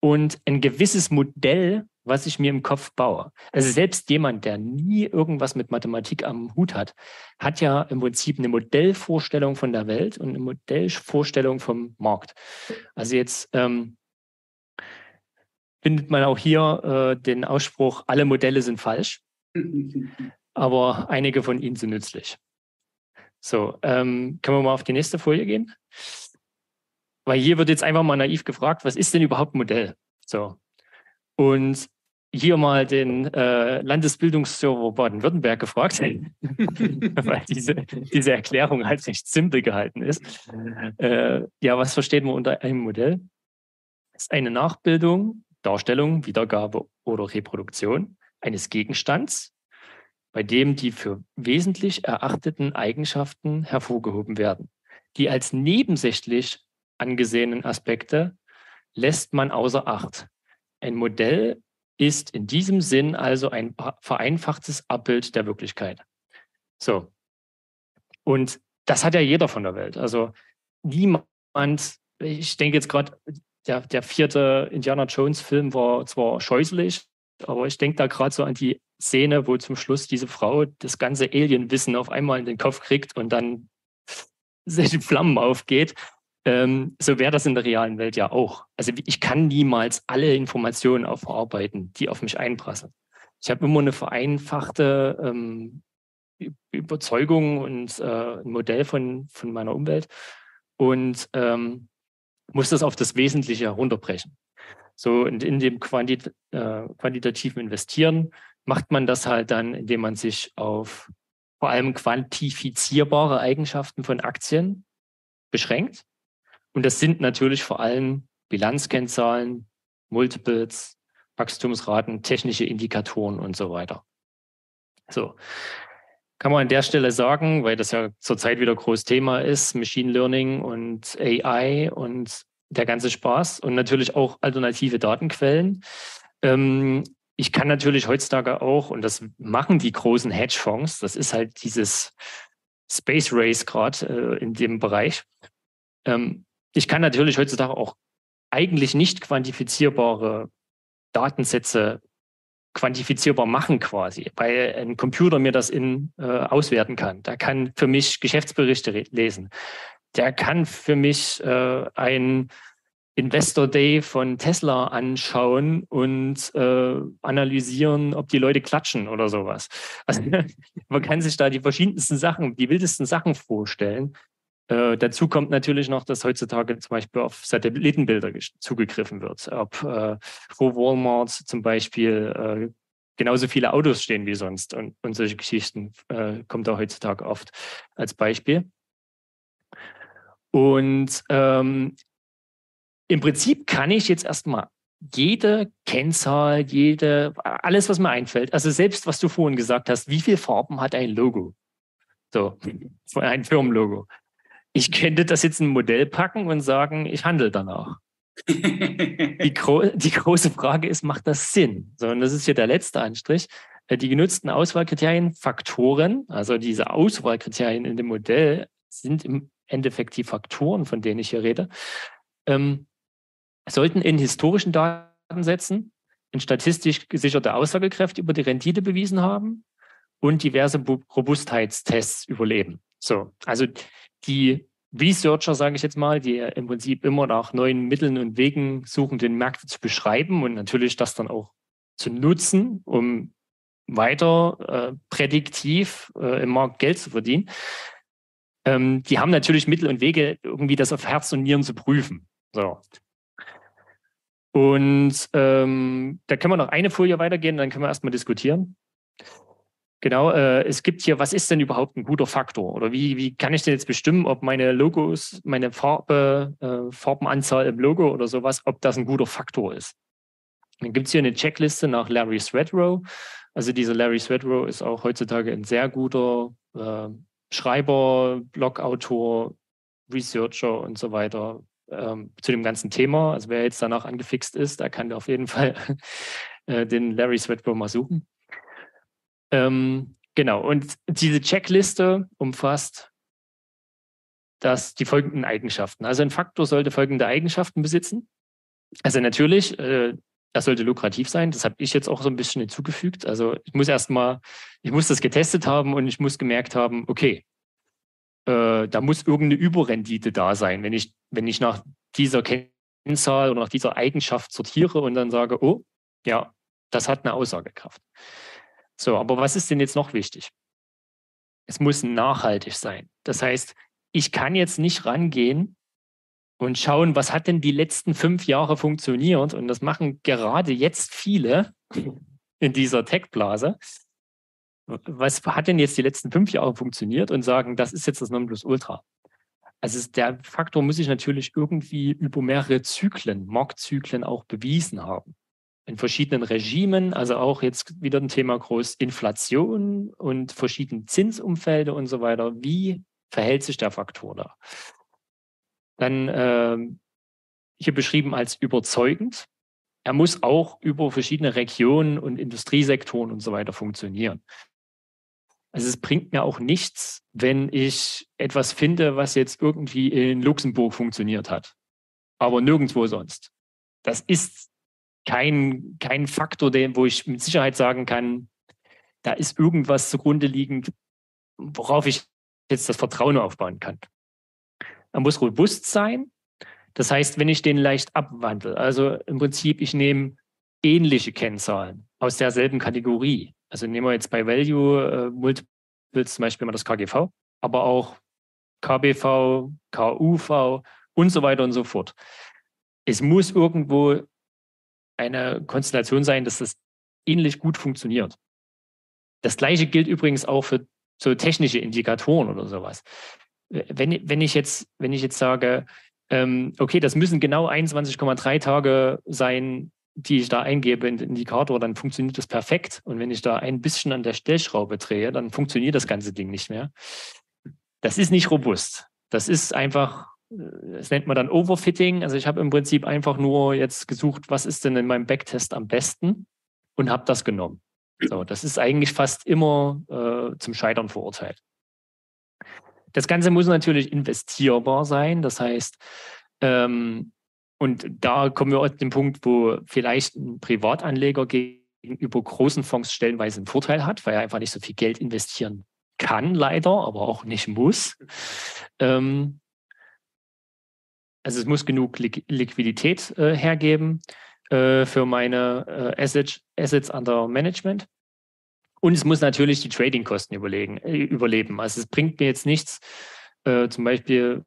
und ein gewisses Modell, was ich mir im Kopf baue. Also selbst jemand, der nie irgendwas mit Mathematik am Hut hat, hat ja im Prinzip eine Modellvorstellung von der Welt und eine Modellvorstellung vom Markt. Also jetzt ähm, findet man auch hier äh, den Ausspruch, alle Modelle sind falsch, aber einige von ihnen sind nützlich. So, ähm, können wir mal auf die nächste Folie gehen? Weil hier wird jetzt einfach mal naiv gefragt, was ist denn überhaupt ein Modell? So. Und hier mal den äh, Landesbildungsserver Baden-Württemberg gefragt, weil diese, diese Erklärung halt recht simpel gehalten ist. Äh, ja, was versteht man unter einem Modell? Das ist eine Nachbildung Darstellung, Wiedergabe oder Reproduktion eines Gegenstands, bei dem die für wesentlich erachteten Eigenschaften hervorgehoben werden. Die als nebensächlich angesehenen Aspekte lässt man außer Acht. Ein Modell ist in diesem Sinn also ein vereinfachtes Abbild der Wirklichkeit. So. Und das hat ja jeder von der Welt. Also niemand, ich denke jetzt gerade, der, der vierte Indiana Jones-Film war zwar scheußlich, aber ich denke da gerade so an die Szene, wo zum Schluss diese Frau das ganze Alien-Wissen auf einmal in den Kopf kriegt und dann sich in Flammen aufgeht. Ähm, so wäre das in der realen Welt ja auch. Also ich kann niemals alle Informationen aufarbeiten, die auf mich einprasseln. Ich habe immer eine vereinfachte ähm, Überzeugung und äh, ein Modell von, von meiner Umwelt. Und ähm, muss das auf das Wesentliche herunterbrechen. So in, in dem Quantit äh, quantitativen Investieren macht man das halt dann, indem man sich auf vor allem quantifizierbare Eigenschaften von Aktien beschränkt. Und das sind natürlich vor allem Bilanzkennzahlen, Multiples, Wachstumsraten, technische Indikatoren und so weiter. So, kann man an der Stelle sagen, weil das ja zurzeit wieder groß Thema ist, Machine Learning und AI und der ganze Spaß und natürlich auch alternative Datenquellen. Ähm, ich kann natürlich heutzutage auch, und das machen die großen Hedgefonds, das ist halt dieses Space Race gerade äh, in dem Bereich. Ähm, ich kann natürlich heutzutage auch eigentlich nicht quantifizierbare Datensätze quantifizierbar machen quasi, weil ein Computer mir das in, äh, auswerten kann. Der kann für mich Geschäftsberichte lesen. Der kann für mich äh, ein Investor Day von Tesla anschauen und äh, analysieren, ob die Leute klatschen oder sowas. Also man kann sich da die verschiedensten Sachen, die wildesten Sachen vorstellen. Äh, dazu kommt natürlich noch, dass heutzutage zum Beispiel auf Satellitenbilder zugegriffen wird. Ob äh, vor Walmart zum Beispiel äh, genauso viele Autos stehen wie sonst und, und solche Geschichten äh, kommt da heutzutage oft als Beispiel. Und ähm, im Prinzip kann ich jetzt erstmal jede Kennzahl, jede, alles, was mir einfällt, also selbst was du vorhin gesagt hast, wie viele Farben hat ein Logo? So, ein Firmenlogo. Ich könnte das jetzt in ein Modell packen und sagen, ich handle danach. die, gro die, große Frage ist, macht das Sinn? So, und das ist hier der letzte Anstrich. Äh, die genutzten Auswahlkriterien, Faktoren, also diese Auswahlkriterien in dem Modell, sind im Endeffekt die Faktoren, von denen ich hier rede. Ähm, sollten in historischen Datensätzen in statistisch gesicherte Aussagekräfte über die Rendite bewiesen haben und diverse Robustheitstests überleben. So, also die Researcher, sage ich jetzt mal, die im Prinzip immer nach neuen Mitteln und Wegen suchen, den Markt zu beschreiben und natürlich das dann auch zu nutzen, um weiter äh, prädiktiv äh, im Markt Geld zu verdienen. Ähm, die haben natürlich Mittel und Wege, irgendwie das auf Herz und Nieren zu prüfen. So. Und ähm, da können wir noch eine Folie weitergehen, dann können wir erstmal diskutieren. Genau, äh, es gibt hier, was ist denn überhaupt ein guter Faktor? Oder wie, wie kann ich denn jetzt bestimmen, ob meine Logos, meine Farbe, äh, Farbenanzahl im Logo oder sowas, ob das ein guter Faktor ist? Dann gibt es hier eine Checkliste nach Larry Swedrow. Also dieser Larry Swedrow ist auch heutzutage ein sehr guter äh, Schreiber, Blogautor, Researcher und so weiter ähm, zu dem ganzen Thema. Also wer jetzt danach angefixt ist, der kann auf jeden Fall äh, den Larry Swedrow mal suchen. Ähm, genau, und diese Checkliste umfasst dass die folgenden Eigenschaften. Also ein Faktor sollte folgende Eigenschaften besitzen. Also natürlich, äh, das sollte lukrativ sein. Das habe ich jetzt auch so ein bisschen hinzugefügt. Also ich muss erstmal, ich muss das getestet haben und ich muss gemerkt haben, okay, äh, da muss irgendeine Überrendite da sein. Wenn ich, wenn ich nach dieser Kennzahl oder nach dieser Eigenschaft sortiere und dann sage, oh, ja, das hat eine Aussagekraft. So, aber was ist denn jetzt noch wichtig? Es muss nachhaltig sein. Das heißt, ich kann jetzt nicht rangehen und schauen, was hat denn die letzten fünf Jahre funktioniert. Und das machen gerade jetzt viele in dieser Tech-Blase was hat denn jetzt die letzten fünf Jahre funktioniert und sagen, das ist jetzt das Nonplusultra. Also der Faktor muss sich natürlich irgendwie über mehrere Zyklen, Marktzyklen auch bewiesen haben. In verschiedenen Regimen, also auch jetzt wieder ein Thema groß Inflation und verschiedene Zinsumfelder und so weiter. Wie verhält sich der Faktor da? Dann äh, hier beschrieben als überzeugend. Er muss auch über verschiedene Regionen und Industriesektoren und so weiter funktionieren. Also es bringt mir auch nichts, wenn ich etwas finde, was jetzt irgendwie in Luxemburg funktioniert hat, aber nirgendwo sonst. Das ist kein, kein Faktor, den, wo ich mit Sicherheit sagen kann, da ist irgendwas zugrunde liegend, worauf ich jetzt das Vertrauen aufbauen kann. Er muss robust sein. Das heißt, wenn ich den leicht abwandle, also im Prinzip, ich nehme ähnliche Kennzahlen aus derselben Kategorie, also nehmen wir jetzt bei Value äh, Multiples zum Beispiel mal das KGV, aber auch KBV, KUV und so weiter und so fort. Es muss irgendwo eine Konstellation sein, dass das ähnlich gut funktioniert. Das gleiche gilt übrigens auch für so technische Indikatoren oder sowas. Wenn, wenn, ich, jetzt, wenn ich jetzt sage, ähm, okay, das müssen genau 21,3 Tage sein, die ich da eingebe in den Indikator, dann funktioniert das perfekt. Und wenn ich da ein bisschen an der Stellschraube drehe, dann funktioniert das ganze Ding nicht mehr. Das ist nicht robust. Das ist einfach, das nennt man dann Overfitting. Also ich habe im Prinzip einfach nur jetzt gesucht, was ist denn in meinem Backtest am besten und habe das genommen. So, das ist eigentlich fast immer äh, zum Scheitern verurteilt. Das Ganze muss natürlich investierbar sein. Das heißt, ähm, und da kommen wir auf den Punkt, wo vielleicht ein Privatanleger gegen gegenüber großen Fonds stellenweise einen Vorteil hat, weil er einfach nicht so viel Geld investieren kann, leider, aber auch nicht muss. Ähm, also es muss genug Liquidität äh, hergeben äh, für meine äh, Assets, Assets under Management. Und es muss natürlich die Trading-Kosten äh, überleben. Also es bringt mir jetzt nichts, äh, zum Beispiel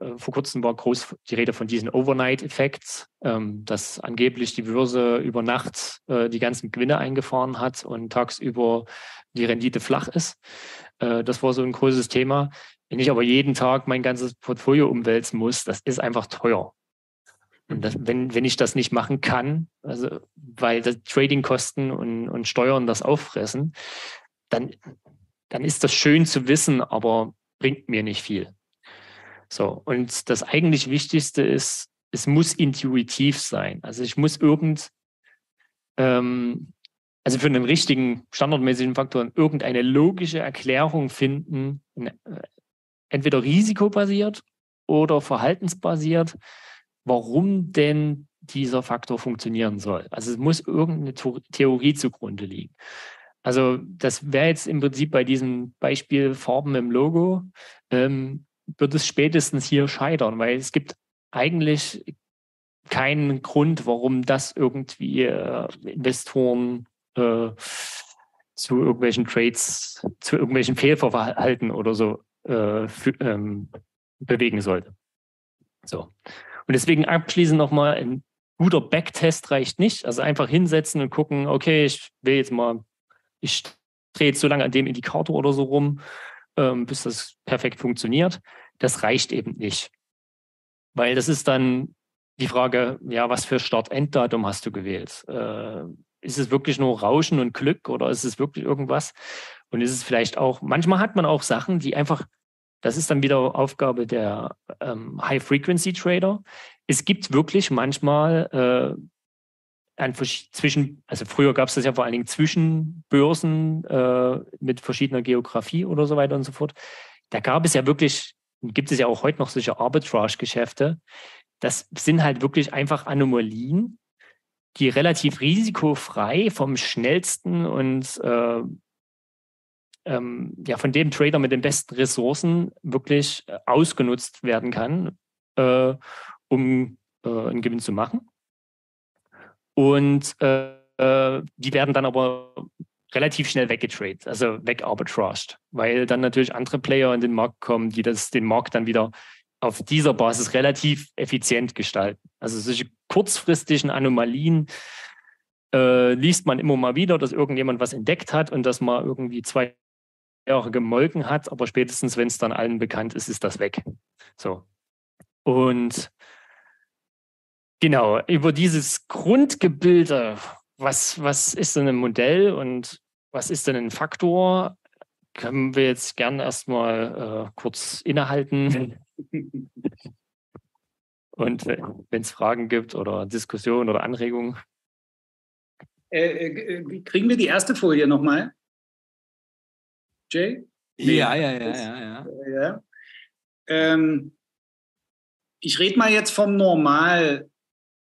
äh, vor kurzem war groß die Rede von diesen Overnight-Effekts, ähm, dass angeblich die Börse über Nacht äh, die ganzen Gewinne eingefahren hat und tagsüber die Rendite flach ist. Äh, das war so ein großes Thema. Wenn ich aber jeden Tag mein ganzes Portfolio umwälzen muss, das ist einfach teuer. Und das, wenn, wenn ich das nicht machen kann, also weil Trading-Kosten und, und Steuern das auffressen, dann, dann ist das schön zu wissen, aber bringt mir nicht viel. So, und das eigentlich Wichtigste ist, es muss intuitiv sein. Also ich muss irgend, ähm, also für einen richtigen standardmäßigen Faktor irgendeine logische Erklärung finden, entweder risikobasiert oder verhaltensbasiert, warum denn dieser Faktor funktionieren soll. Also es muss irgendeine Theorie zugrunde liegen. Also das wäre jetzt im Prinzip bei diesem Beispiel Farben im Logo. Ähm, wird es spätestens hier scheitern, weil es gibt eigentlich keinen Grund, warum das irgendwie äh, Investoren äh, zu irgendwelchen Trades, zu irgendwelchen Fehlverhalten oder so äh, für, ähm, bewegen sollte. So. Und deswegen abschließend nochmal, ein guter Backtest reicht nicht. Also einfach hinsetzen und gucken, okay, ich will jetzt mal, ich drehe jetzt so lange an dem Indikator oder so rum ähm, bis das perfekt funktioniert. Das reicht eben nicht. Weil das ist dann die Frage, ja, was für Start-End-Datum hast du gewählt? Äh, ist es wirklich nur Rauschen und Glück oder ist es wirklich irgendwas? Und ist es vielleicht auch, manchmal hat man auch Sachen, die einfach, das ist dann wieder Aufgabe der ähm, High-Frequency-Trader. Es gibt wirklich manchmal äh, an zwischen, also früher gab es das ja vor allen Dingen zwischen Börsen äh, mit verschiedener Geografie oder so weiter und so fort. Da gab es ja wirklich, gibt es ja auch heute noch solche Arbitrage-Geschäfte. Das sind halt wirklich einfach Anomalien, die relativ risikofrei vom schnellsten und äh, ähm, ja, von dem Trader mit den besten Ressourcen wirklich äh, ausgenutzt werden kann, äh, um äh, einen Gewinn zu machen. Und äh, äh, die werden dann aber relativ schnell weggetradet, also wegarbitraged, weil dann natürlich andere Player in den Markt kommen, die das, den Markt dann wieder auf dieser Basis relativ effizient gestalten. Also solche kurzfristigen Anomalien äh, liest man immer mal wieder, dass irgendjemand was entdeckt hat und das mal irgendwie zwei Jahre gemolken hat, aber spätestens, wenn es dann allen bekannt ist, ist das weg. So. Und Genau, über dieses Grundgebilde, was, was ist denn ein Modell und was ist denn ein Faktor, können wir jetzt gern erstmal äh, kurz innehalten. und äh, wenn es Fragen gibt oder Diskussionen oder Anregungen. Äh, äh kriegen wir die erste Folie nochmal? Jay? Nee. Ja, ja, ja, ja. ja. ja. Ähm, ich rede mal jetzt vom Normal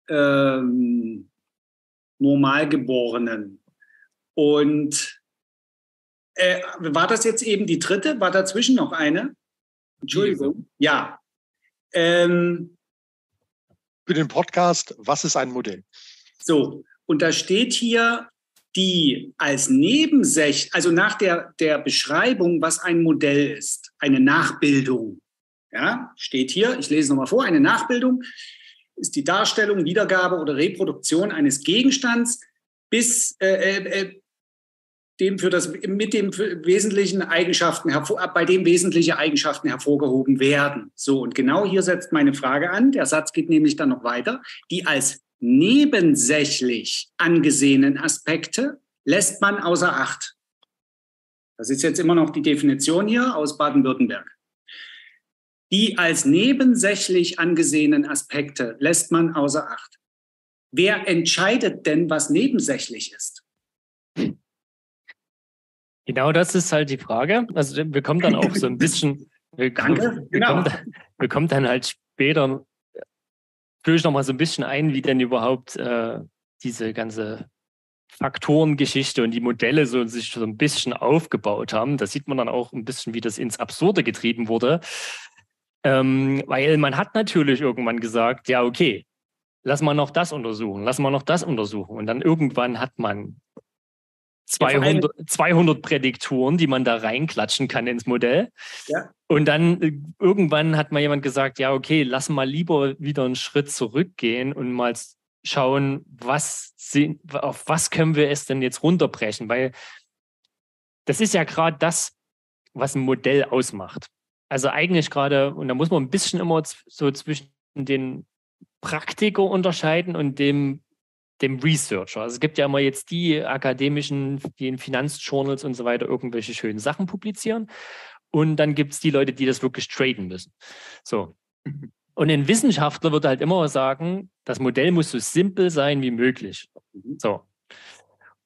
ähm, Normalgeborenen. Und äh, war das jetzt eben die dritte? War dazwischen noch eine? Entschuldigung. Ja. Ähm, Für den Podcast, was ist ein Modell? So, und da steht hier die als Nebensäch, also nach der, der Beschreibung, was ein Modell ist, eine Nachbildung. Ja, steht hier, ich lese nochmal vor, eine Nachbildung ist die Darstellung, Wiedergabe oder Reproduktion eines Gegenstands bis äh, äh, äh dem für das, mit dem wesentlichen Eigenschaften, bei dem wesentliche Eigenschaften hervorgehoben werden. So, und genau hier setzt meine Frage an. Der Satz geht nämlich dann noch weiter. Die als nebensächlich angesehenen Aspekte lässt man außer Acht. Das ist jetzt immer noch die Definition hier aus Baden-Württemberg. Die als nebensächlich angesehenen Aspekte lässt man außer Acht. Wer entscheidet denn, was nebensächlich ist? Genau das ist halt die Frage. Also wir kommen dann auch so ein bisschen, wir, Danke, wir, genau. kommen, wir kommen dann halt später, führe ich noch mal so ein bisschen ein, wie denn überhaupt äh, diese ganze Faktorengeschichte und die Modelle so sich so ein bisschen aufgebaut haben. Da sieht man dann auch ein bisschen, wie das ins Absurde getrieben wurde. Ähm, weil man hat natürlich irgendwann gesagt, ja, okay, lass mal noch das untersuchen, lass mal noch das untersuchen. Und dann irgendwann hat man 200, 200 Prädiktoren, die man da reinklatschen kann ins Modell. Ja. Und dann äh, irgendwann hat mal jemand gesagt, ja, okay, lass mal lieber wieder einen Schritt zurückgehen und mal schauen, was auf was können wir es denn jetzt runterbrechen? Weil das ist ja gerade das, was ein Modell ausmacht. Also eigentlich gerade, und da muss man ein bisschen immer so zwischen den Praktiker unterscheiden und dem, dem Researcher. Also es gibt ja immer jetzt die akademischen, die in Finanzjournals und so weiter irgendwelche schönen Sachen publizieren. Und dann gibt es die Leute, die das wirklich traden müssen. So. Und ein Wissenschaftler würde halt immer sagen, das Modell muss so simpel sein wie möglich. Mhm. So.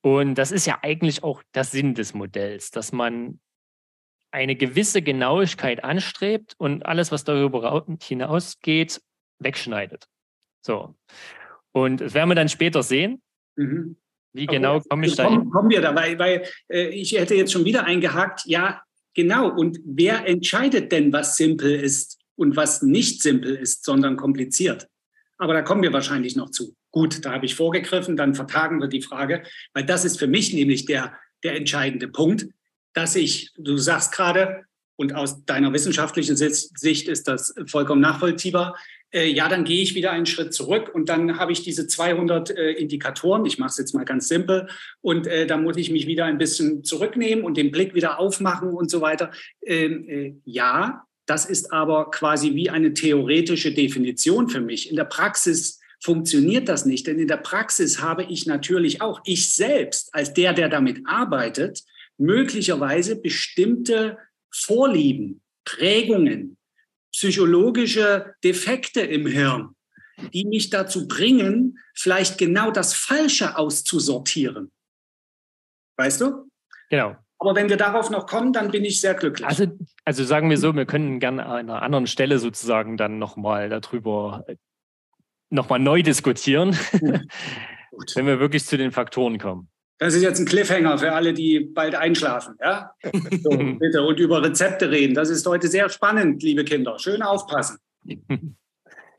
Und das ist ja eigentlich auch der Sinn des Modells, dass man eine gewisse Genauigkeit anstrebt und alles, was darüber hinausgeht, wegschneidet. So. Und das werden wir dann später sehen. Mhm. Wie genau okay. komme ich da hin? Kommen wir da, weil, weil äh, ich hätte jetzt schon wieder eingehakt. Ja, genau. Und wer entscheidet denn, was simpel ist und was nicht simpel ist, sondern kompliziert? Aber da kommen wir wahrscheinlich noch zu. Gut, da habe ich vorgegriffen, dann vertagen wir die Frage, weil das ist für mich nämlich der, der entscheidende Punkt, dass ich, du sagst gerade, und aus deiner wissenschaftlichen Sicht ist das vollkommen nachvollziehbar, äh, ja, dann gehe ich wieder einen Schritt zurück und dann habe ich diese 200 äh, Indikatoren. Ich mache es jetzt mal ganz simpel und äh, dann muss ich mich wieder ein bisschen zurücknehmen und den Blick wieder aufmachen und so weiter. Ähm, äh, ja, das ist aber quasi wie eine theoretische Definition für mich. In der Praxis funktioniert das nicht, denn in der Praxis habe ich natürlich auch, ich selbst als der, der damit arbeitet, möglicherweise bestimmte Vorlieben, Prägungen, psychologische Defekte im Hirn, die mich dazu bringen, vielleicht genau das Falsche auszusortieren. Weißt du? Genau. Aber wenn wir darauf noch kommen, dann bin ich sehr glücklich. Also, also sagen wir so, wir können gerne an einer anderen Stelle sozusagen dann nochmal darüber nochmal neu diskutieren, wenn wir wirklich zu den Faktoren kommen. Das ist jetzt ein Cliffhanger für alle, die bald einschlafen. Ja? So, bitte. Und über Rezepte reden. Das ist heute sehr spannend, liebe Kinder. Schön aufpassen.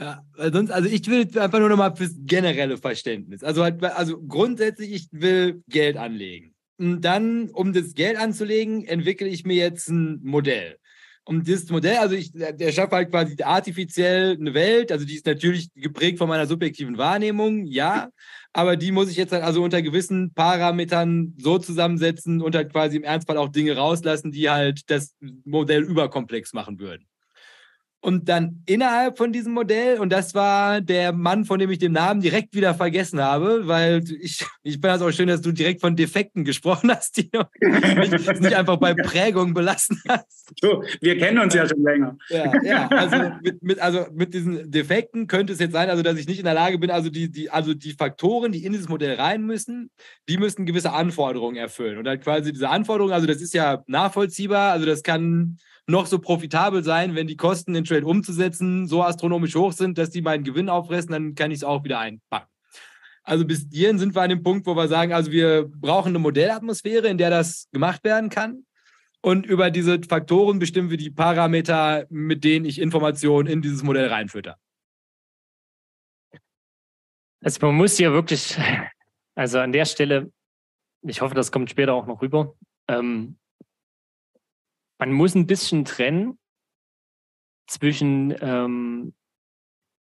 Ja, sonst, also ich will einfach nur noch mal fürs generelle Verständnis. Also, also grundsätzlich, ich will Geld anlegen. Und dann, um das Geld anzulegen, entwickle ich mir jetzt ein Modell. Und dieses Modell, also ich erschaffe halt quasi artifiziell eine Welt, also die ist natürlich geprägt von meiner subjektiven Wahrnehmung, ja aber die muss ich jetzt halt also unter gewissen Parametern so zusammensetzen und halt quasi im Ernstfall auch Dinge rauslassen, die halt das Modell überkomplex machen würden. Und dann innerhalb von diesem Modell, und das war der Mann, von dem ich den Namen direkt wieder vergessen habe, weil ich, ich finde das auch schön, dass du direkt von Defekten gesprochen hast, die du nicht, einfach bei Prägung belassen hast. So, wir kennen uns ja schon länger. Ja, ja also, mit, mit, also mit diesen Defekten könnte es jetzt sein, also dass ich nicht in der Lage bin, also die, die, also die Faktoren, die in dieses Modell rein müssen, die müssen gewisse Anforderungen erfüllen. Und halt quasi diese Anforderungen, also das ist ja nachvollziehbar, also das kann noch so profitabel sein, wenn die Kosten, den Trade umzusetzen, so astronomisch hoch sind, dass die meinen Gewinn auffressen, dann kann ich es auch wieder einpacken. Also bis hierhin sind wir an dem Punkt, wo wir sagen, also wir brauchen eine Modellatmosphäre, in der das gemacht werden kann. Und über diese Faktoren bestimmen wir die Parameter, mit denen ich Informationen in dieses Modell reinfütter. Also man muss hier wirklich, also an der Stelle, ich hoffe, das kommt später auch noch rüber, ähm, man muss ein bisschen trennen zwischen ähm,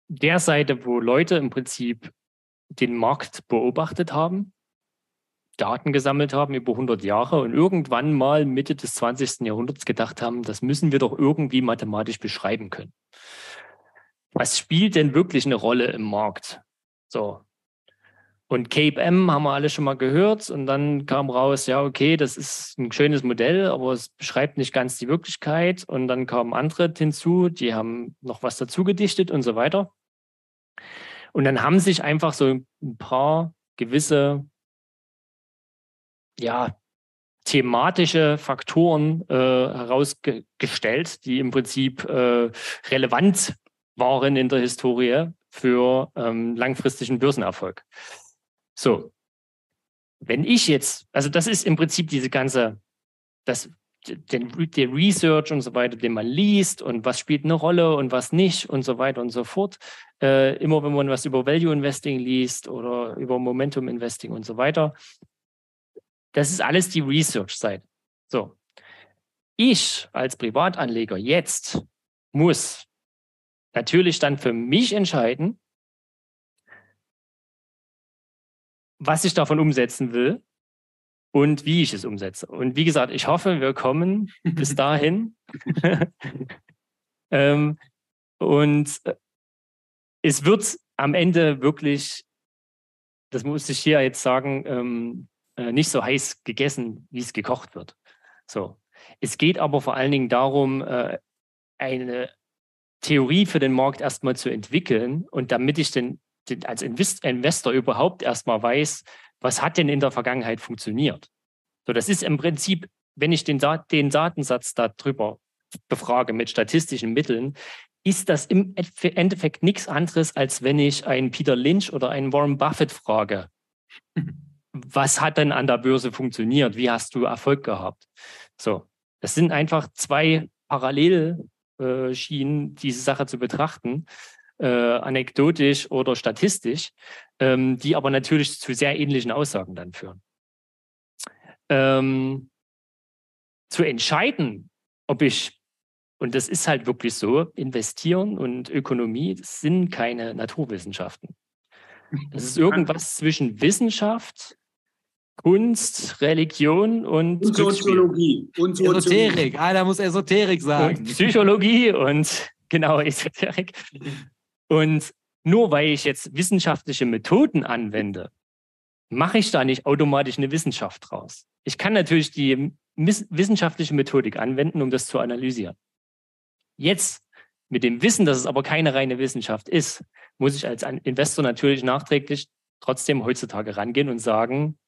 der Seite, wo Leute im Prinzip den Markt beobachtet haben, Daten gesammelt haben über 100 Jahre und irgendwann mal Mitte des 20. Jahrhunderts gedacht haben, das müssen wir doch irgendwie mathematisch beschreiben können. Was spielt denn wirklich eine Rolle im Markt? So, und Cape M haben wir alle schon mal gehört und dann kam raus, ja, okay, das ist ein schönes Modell, aber es beschreibt nicht ganz die Wirklichkeit. Und dann kamen andere hinzu, die haben noch was dazu gedichtet und so weiter. Und dann haben sich einfach so ein paar gewisse, ja, thematische Faktoren äh, herausgestellt, die im Prinzip äh, relevant waren in der Historie für ähm, langfristigen Börsenerfolg. So. wenn ich jetzt, also das ist im Prinzip diese ganze, das, den, der Research und so weiter, den man liest und was spielt eine Rolle und was nicht und so weiter und so fort. Äh, immer wenn man was über Value Investing liest oder über Momentum Investing und so weiter, das ist alles die Research-Seite. So. Ich als Privatanleger jetzt muss natürlich dann für mich entscheiden, was ich davon umsetzen will und wie ich es umsetze. Und wie gesagt, ich hoffe, wir kommen bis dahin. ähm, und äh, es wird am Ende wirklich, das muss ich hier jetzt sagen, ähm, äh, nicht so heiß gegessen, wie es gekocht wird. So. Es geht aber vor allen Dingen darum, äh, eine Theorie für den Markt erstmal zu entwickeln und damit ich den, den als Investor überhaupt erstmal weiß, was hat denn in der Vergangenheit funktioniert. So, das ist im Prinzip, wenn ich den, den Datensatz darüber befrage mit statistischen Mitteln, ist das im Endeffekt nichts anderes, als wenn ich einen Peter Lynch oder einen Warren Buffett frage. Was hat denn an der Börse funktioniert? Wie hast du Erfolg gehabt? So, das sind einfach zwei Parallel äh, diese Sache zu betrachten, äh, anekdotisch oder statistisch, ähm, die aber natürlich zu sehr ähnlichen Aussagen dann führen. Ähm, zu entscheiden, ob ich, und das ist halt wirklich so, investieren und Ökonomie sind keine Naturwissenschaften. Das ist irgendwas zwischen Wissenschaft, Kunst, Religion und, und Soziologie. Und Soziologie. Esoterik. Einer muss Esoterik sagen. Und Psychologie und genau Esoterik. Und nur weil ich jetzt wissenschaftliche Methoden anwende, mache ich da nicht automatisch eine Wissenschaft draus. Ich kann natürlich die wissenschaftliche Methodik anwenden, um das zu analysieren. Jetzt mit dem Wissen, dass es aber keine reine Wissenschaft ist, muss ich als Investor natürlich nachträglich trotzdem heutzutage rangehen und sagen,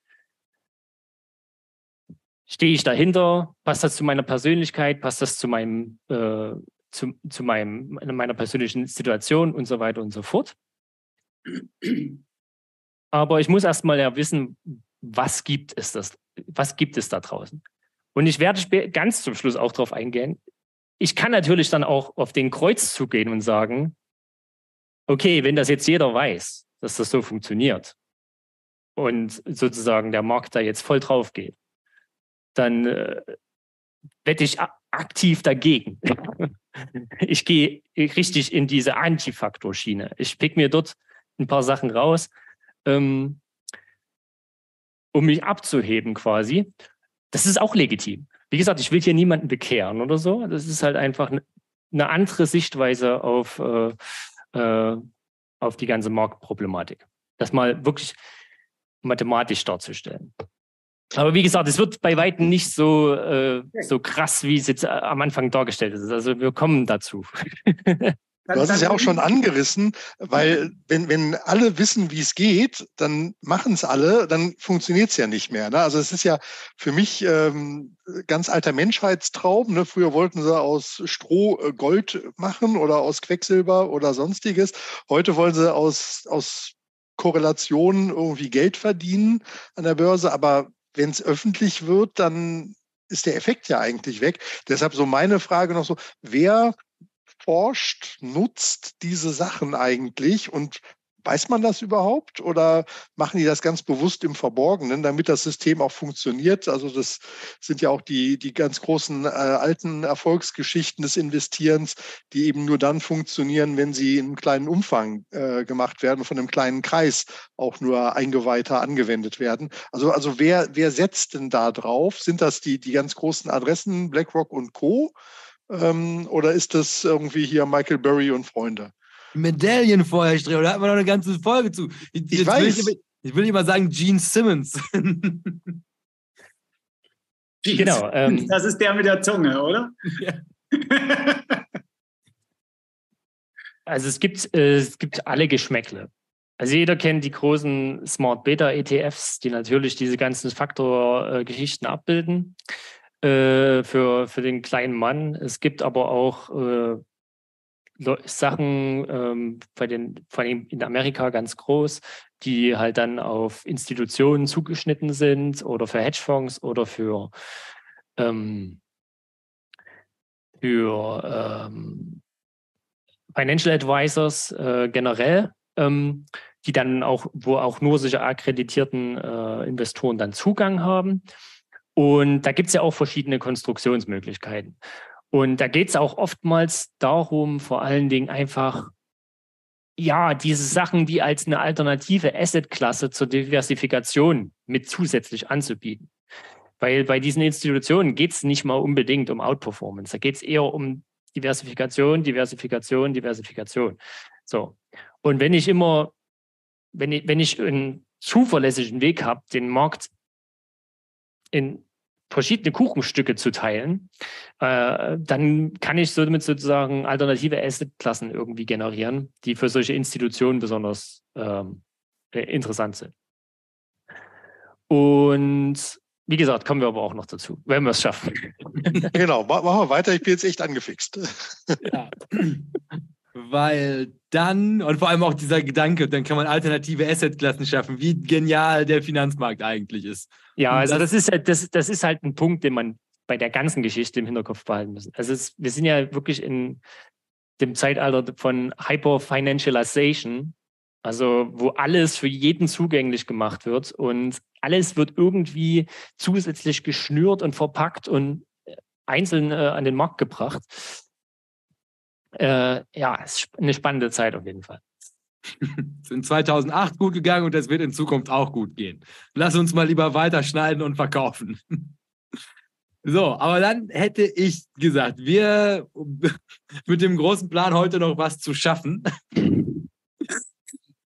stehe ich dahinter? Passt das zu meiner Persönlichkeit? Passt das zu meinem, äh, zu, zu meinem, meiner persönlichen Situation und so weiter und so fort? Aber ich muss erstmal ja wissen, was gibt es das, was gibt es da draußen? Und ich werde ganz zum Schluss auch darauf eingehen. Ich kann natürlich dann auch auf den Kreuzzug gehen und sagen, okay, wenn das jetzt jeder weiß, dass das so funktioniert und sozusagen der Markt da jetzt voll drauf geht, dann äh, wette ich aktiv dagegen. ich gehe richtig in diese Antifaktor-Schiene. Ich pick mir dort ein paar Sachen raus, ähm, um mich abzuheben quasi. Das ist auch legitim. Wie gesagt, ich will hier niemanden bekehren oder so. Das ist halt einfach eine andere Sichtweise auf, äh, äh, auf die ganze Marktproblematik. Das mal wirklich mathematisch darzustellen. Aber wie gesagt, es wird bei Weitem nicht so, äh, so krass, wie es jetzt äh, am Anfang dargestellt ist. Also wir kommen dazu. Du hast es ja auch schon angerissen, weil wenn, wenn alle wissen, wie es geht, dann machen es alle, dann funktioniert es ja nicht mehr. Ne? Also es ist ja für mich ähm, ganz alter Menschheitstraum. Ne? Früher wollten sie aus Stroh äh, Gold machen oder aus Quecksilber oder sonstiges. Heute wollen sie aus, aus Korrelationen irgendwie Geld verdienen an der Börse. Aber wenn es öffentlich wird, dann ist der Effekt ja eigentlich weg. Deshalb so meine Frage noch so, wer forscht, nutzt diese Sachen eigentlich und Weiß man das überhaupt oder machen die das ganz bewusst im Verborgenen, damit das System auch funktioniert? Also das sind ja auch die, die ganz großen äh, alten Erfolgsgeschichten des Investierens, die eben nur dann funktionieren, wenn sie in einem kleinen Umfang äh, gemacht werden, von einem kleinen Kreis auch nur Eingeweihter angewendet werden. Also, also wer, wer setzt denn da drauf? Sind das die, die ganz großen Adressen, BlackRock und Co.? Ähm, oder ist das irgendwie hier Michael Burry und Freunde? Medaillenfeuerstreber, da hat man noch eine ganze Folge zu. Ich, ich weiß. Will ich, ich, will nicht mal sagen Gene Simmons. genau. Ähm, das ist der mit der Zunge, oder? Ja. also es gibt, äh, es gibt alle Geschmäckle. Also jeder kennt die großen Smart Beta ETFs, die natürlich diese ganzen Faktor-Geschichten abbilden äh, für, für den kleinen Mann. Es gibt aber auch äh, Sachen ähm, bei den, vor allem in Amerika ganz groß, die halt dann auf Institutionen zugeschnitten sind oder für Hedgefonds oder für, ähm, für ähm, Financial Advisors äh, generell, ähm, die dann auch, wo auch nur solche akkreditierten äh, Investoren dann Zugang haben. Und da gibt es ja auch verschiedene Konstruktionsmöglichkeiten. Und da geht es auch oftmals darum, vor allen Dingen einfach, ja, diese Sachen, die als eine alternative Assetklasse zur Diversifikation mit zusätzlich anzubieten. Weil bei diesen Institutionen geht es nicht mal unbedingt um Outperformance. Da geht es eher um Diversifikation, Diversifikation, Diversifikation. So. Und wenn ich immer, wenn ich, wenn ich einen zuverlässigen Weg habe, den Markt in verschiedene Kuchenstücke zu teilen, äh, dann kann ich somit sozusagen alternative Assetklassen irgendwie generieren, die für solche Institutionen besonders ähm, äh, interessant sind. Und wie gesagt, kommen wir aber auch noch dazu, wenn wir es schaffen. Genau, machen wir weiter. Ich bin jetzt echt angefixt. Ja. Weil dann, und vor allem auch dieser Gedanke, dann kann man alternative Assetklassen schaffen, wie genial der Finanzmarkt eigentlich ist. Ja, also das, das ist halt, das, das ist halt ein Punkt, den man bei der ganzen Geschichte im Hinterkopf behalten muss. Also es, wir sind ja wirklich in dem Zeitalter von Hyperfinancialization, also wo alles für jeden zugänglich gemacht wird und alles wird irgendwie zusätzlich geschnürt und verpackt und äh, einzeln äh, an den Markt gebracht. Äh, ja, ist eine spannende Zeit auf jeden Fall. Es ist in 2008 gut gegangen und es wird in Zukunft auch gut gehen. Lass uns mal lieber weiterschneiden und verkaufen. So, aber dann hätte ich gesagt, wir mit dem großen Plan heute noch was zu schaffen.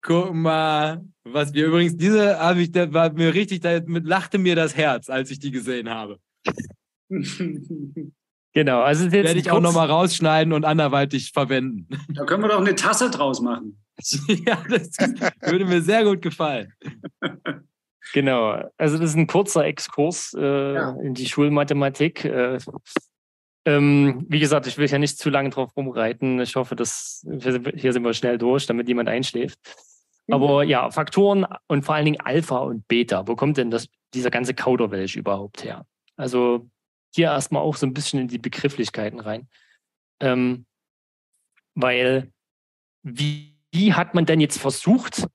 Guck mal, was wir übrigens, diese habe ich, da war mir richtig, da lachte mir das Herz, als ich die gesehen habe. Genau, also jetzt werde ich auch nochmal rausschneiden und anderweitig verwenden. Da können wir doch eine Tasse draus machen. ja, das würde mir sehr gut gefallen. Genau, also das ist ein kurzer Exkurs äh, ja. in die Schulmathematik. Äh, ähm, wie gesagt, ich will ja nicht zu lange drauf rumreiten. Ich hoffe, dass hier sind wir schnell durch, damit niemand einschläft. Mhm. Aber ja, Faktoren und vor allen Dingen Alpha und Beta. Wo kommt denn das, dieser ganze Kauderwelsch überhaupt her? Also hier erstmal auch so ein bisschen in die Begrifflichkeiten rein. Ähm, weil wie, wie hat man denn jetzt versucht,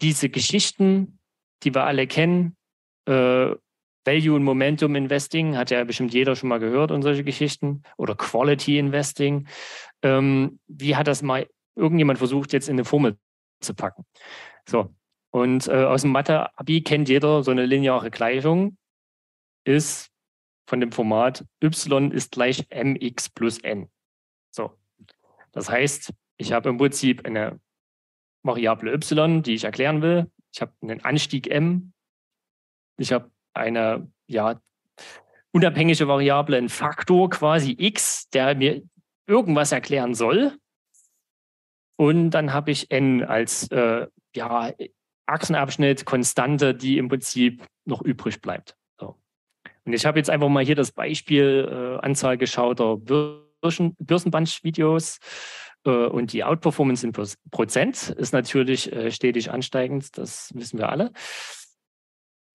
diese Geschichten, die wir alle kennen, äh, Value und Momentum Investing, hat ja bestimmt jeder schon mal gehört und solche Geschichten, oder Quality Investing. Ähm, wie hat das mal irgendjemand versucht, jetzt in eine Formel zu packen? So, und äh, aus dem Mathe-Abi kennt jeder so eine lineare Gleichung, ist von dem Format y ist gleich mx plus n. So, das heißt, ich habe im Prinzip eine Variable y, die ich erklären will. Ich habe einen Anstieg m. Ich habe eine ja, unabhängige Variable, einen Faktor quasi x, der mir irgendwas erklären soll. Und dann habe ich n als äh, ja, Achsenabschnitt, Konstante, die im Prinzip noch übrig bleibt. Und ich habe jetzt einfach mal hier das Beispiel äh, Anzahl geschauter Börsen, Börsenbunch-Videos äh, und die Outperformance in Prozent ist natürlich äh, stetig ansteigend, das wissen wir alle.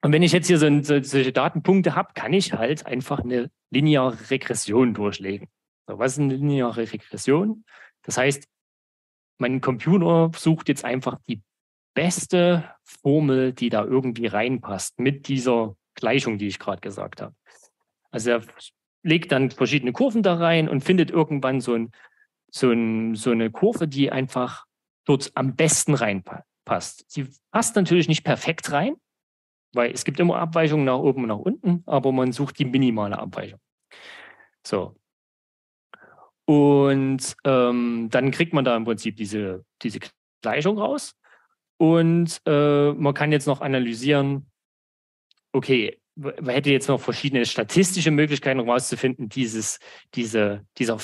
Und wenn ich jetzt hier so, so, solche Datenpunkte habe, kann ich halt einfach eine lineare Regression durchlegen. So, was ist eine lineare Regression? Das heißt, mein Computer sucht jetzt einfach die beste Formel, die da irgendwie reinpasst mit dieser Gleichung, die ich gerade gesagt habe. Also er legt dann verschiedene Kurven da rein und findet irgendwann so, ein, so, ein, so eine Kurve, die einfach dort am besten reinpasst. Sie passt natürlich nicht perfekt rein, weil es gibt immer Abweichungen nach oben und nach unten, aber man sucht die minimale Abweichung. So. Und ähm, dann kriegt man da im Prinzip diese, diese Gleichung raus. Und äh, man kann jetzt noch analysieren, okay, man hätte jetzt noch verschiedene statistische Möglichkeiten, um herauszufinden, dieses, diese, dieser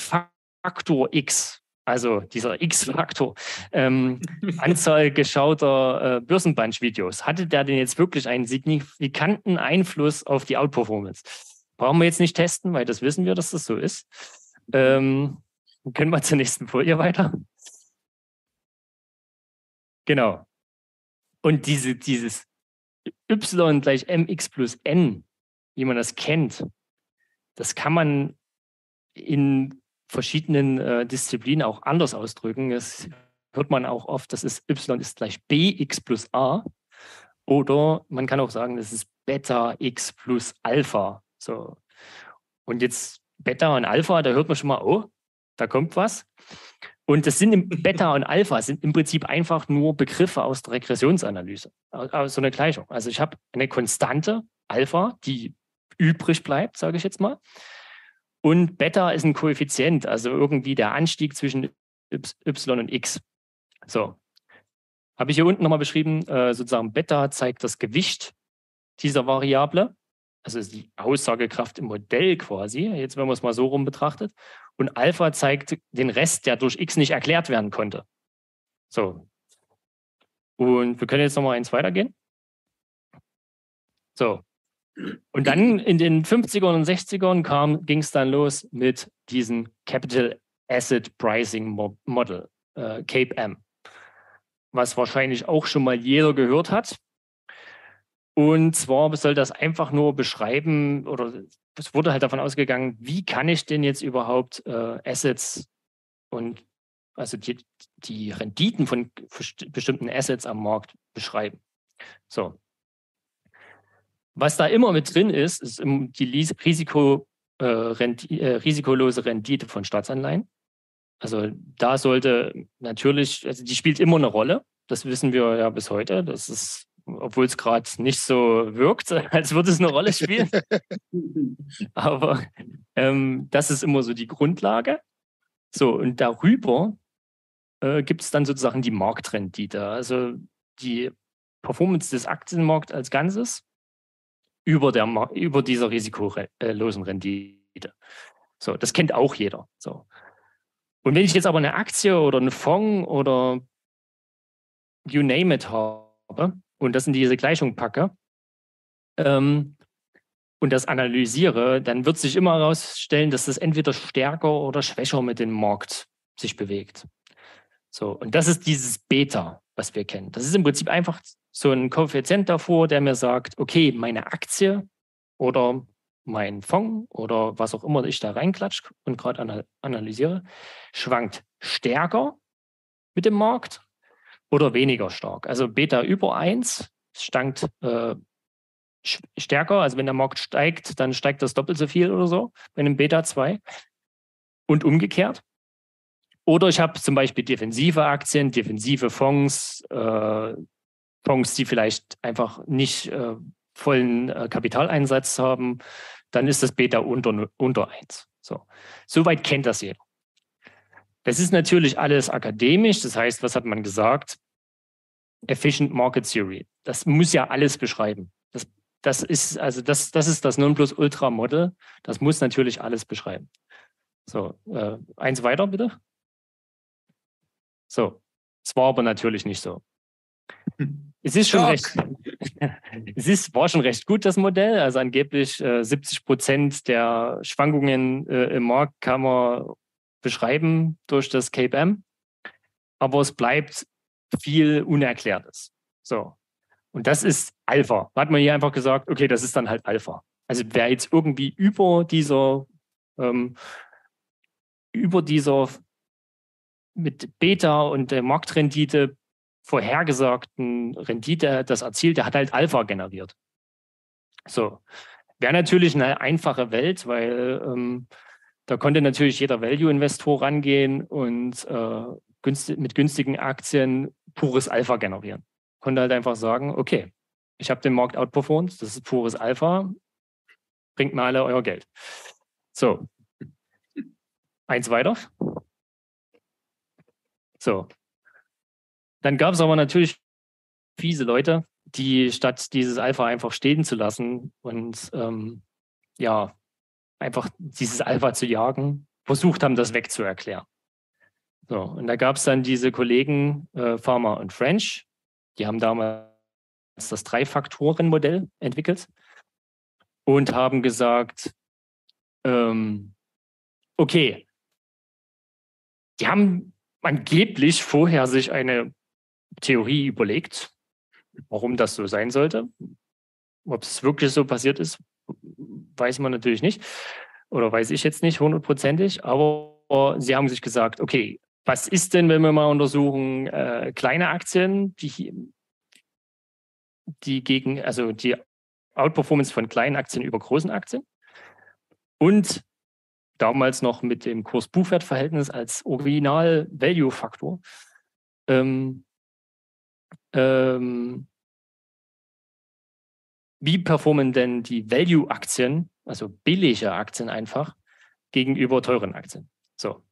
Faktor X, also dieser X-Faktor, ähm, Anzahl geschauter äh, Börsenbunch-Videos, hatte der denn jetzt wirklich einen signifikanten Einfluss auf die Outperformance? Brauchen wir jetzt nicht testen, weil das wissen wir, dass das so ist. Ähm, können wir zur nächsten Folie weiter. Genau. Und diese, dieses y gleich mx plus n, wie man das kennt, das kann man in verschiedenen äh, Disziplinen auch anders ausdrücken. Das hört man auch oft, das ist y ist gleich bx plus a. Oder man kann auch sagen, das ist Beta x plus Alpha. So. Und jetzt Beta und Alpha, da hört man schon mal, oh, da kommt was. Und das sind im Beta und Alpha sind im Prinzip einfach nur Begriffe aus der Regressionsanalyse, aus so einer Gleichung. Also ich habe eine Konstante Alpha, die übrig bleibt, sage ich jetzt mal. Und Beta ist ein Koeffizient, also irgendwie der Anstieg zwischen y und x. So. Habe ich hier unten nochmal beschrieben, äh, sozusagen Beta zeigt das Gewicht dieser Variable, also die Aussagekraft im Modell quasi, jetzt wenn man es mal so rum betrachtet. Und Alpha zeigt den Rest, der durch x nicht erklärt werden konnte. So. Und wir können jetzt nochmal eins weitergehen. So. Und dann in den 50ern und 60ern ging es dann los mit diesem Capital Asset Pricing Model, äh, CAPE-M, was wahrscheinlich auch schon mal jeder gehört hat. Und zwar soll das einfach nur beschreiben oder es wurde halt davon ausgegangen, wie kann ich denn jetzt überhaupt äh, Assets und also die, die Renditen von bestimmten Assets am Markt beschreiben. So. Was da immer mit drin ist, ist die Risiko, äh, Rendi, äh, risikolose Rendite von Staatsanleihen. Also da sollte natürlich, also die spielt immer eine Rolle. Das wissen wir ja bis heute. Das ist obwohl es gerade nicht so wirkt, als würde es eine Rolle spielen. Aber ähm, das ist immer so die Grundlage. So, und darüber äh, gibt es dann sozusagen die Marktrendite, also die Performance des Aktienmarkts als Ganzes über, der, über dieser risikolosen Rendite. So, das kennt auch jeder. So. Und wenn ich jetzt aber eine Aktie oder einen Fonds oder you name it habe, und das in diese Gleichung packe ähm, und das analysiere, dann wird sich immer herausstellen, dass das entweder stärker oder schwächer mit dem Markt sich bewegt. So, und das ist dieses Beta, was wir kennen. Das ist im Prinzip einfach so ein Koeffizient davor, der mir sagt, okay, meine Aktie oder mein Fonds oder was auch immer ich da reinklatsche und gerade analysiere, schwankt stärker mit dem Markt oder weniger stark. Also Beta über 1 stankt äh, stärker. Also wenn der Markt steigt, dann steigt das doppelt so viel oder so bei einem Beta 2. Und umgekehrt. Oder ich habe zum Beispiel defensive Aktien, defensive Fonds, äh, Fonds, die vielleicht einfach nicht äh, vollen äh, Kapitaleinsatz haben, dann ist das Beta unter, unter 1. So. Soweit kennt das jeder. Das ist natürlich alles akademisch. Das heißt, was hat man gesagt? Efficient Market Theory. Das muss ja alles beschreiben. Das, das ist also das, das ist das Nonplusultra-Model. Das muss natürlich alles beschreiben. So, äh, eins weiter bitte. So, es war aber natürlich nicht so. Es ist schon recht, es ist, war schon recht gut, das Modell. Also angeblich äh, 70 Prozent der Schwankungen äh, im Markt kann man beschreiben durch das Cape M. Aber es bleibt viel Unerklärtes. So. Und das ist Alpha. Da hat man hier einfach gesagt, okay, das ist dann halt Alpha. Also wer jetzt irgendwie über dieser, ähm, über dieser mit Beta und der Marktrendite vorhergesagten Rendite das erzielt, der hat halt Alpha generiert. So. Wäre natürlich eine einfache Welt, weil ähm, da konnte natürlich jeder Value-Investor rangehen und äh, günstig, mit günstigen Aktien pures Alpha generieren. Konnte halt einfach sagen, okay, ich habe den Markt outperformed, das ist pures Alpha, bringt mir alle euer Geld. So, eins weiter. So, dann gab es aber natürlich fiese Leute, die statt dieses Alpha einfach stehen zu lassen und ähm, ja, einfach dieses Alpha zu jagen, versucht haben, das wegzuerklären. So, und da gab es dann diese Kollegen äh, Farmer und French, die haben damals das Drei-Faktoren-Modell entwickelt und haben gesagt, ähm, okay, die haben angeblich vorher sich eine Theorie überlegt warum das so sein sollte. Ob es wirklich so passiert ist, weiß man natürlich nicht. Oder weiß ich jetzt nicht hundertprozentig. Aber sie haben sich gesagt, okay, was ist denn, wenn wir mal untersuchen, äh, kleine Aktien, die, die gegen, also die Outperformance von kleinen Aktien über großen Aktien und damals noch mit dem Kurs-Buchwert-Verhältnis als Original-Value-Faktor. Ähm, ähm, wie performen denn die Value-Aktien, also billige Aktien einfach, gegenüber teuren Aktien? So.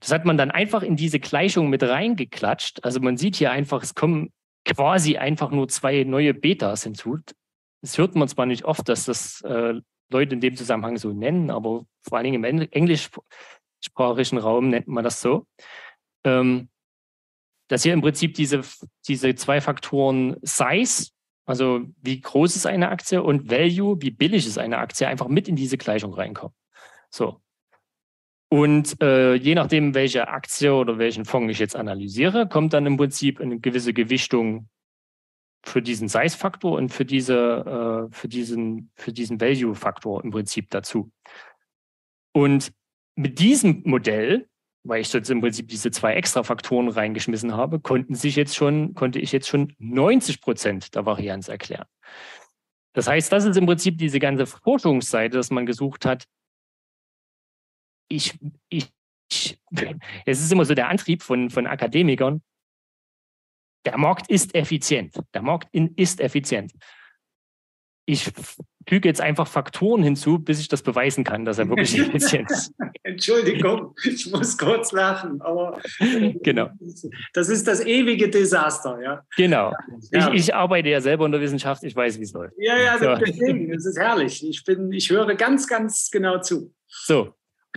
Das hat man dann einfach in diese Gleichung mit reingeklatscht. Also man sieht hier einfach, es kommen quasi einfach nur zwei neue Betas hinzu. Das hört man zwar nicht oft, dass das äh, Leute in dem Zusammenhang so nennen, aber vor allen Dingen im englischsprachigen Raum nennt man das so. Ähm, dass hier im Prinzip diese, diese zwei Faktoren Size, also wie groß ist eine Aktie und Value, wie billig ist eine Aktie, einfach mit in diese Gleichung reinkommen. So. Und äh, je nachdem, welche Aktie oder welchen Fonds ich jetzt analysiere, kommt dann im Prinzip eine gewisse Gewichtung für diesen Size-Faktor und für, diese, äh, für diesen, für diesen Value-Faktor im Prinzip dazu. Und mit diesem Modell, weil ich jetzt im Prinzip diese zwei extra Faktoren reingeschmissen habe, konnten sich jetzt schon, konnte ich jetzt schon 90 Prozent der Varianz erklären. Das heißt, das ist im Prinzip diese ganze Forschungsseite, dass man gesucht hat. Ich, ich, es ist immer so der Antrieb von, von Akademikern, der Markt ist effizient. Der Markt ist effizient. Ich füge jetzt einfach Faktoren hinzu, bis ich das beweisen kann, dass er wirklich effizient ist. Entschuldigung, ich muss kurz lachen, aber genau. das ist das ewige Desaster, ja. Genau. Ja. Ich, ich, arbeite ja selber in der Wissenschaft, ich weiß, wie es läuft. Ja, ja, so. deswegen, das ist herrlich. Ich, bin, ich höre ganz, ganz genau zu. So,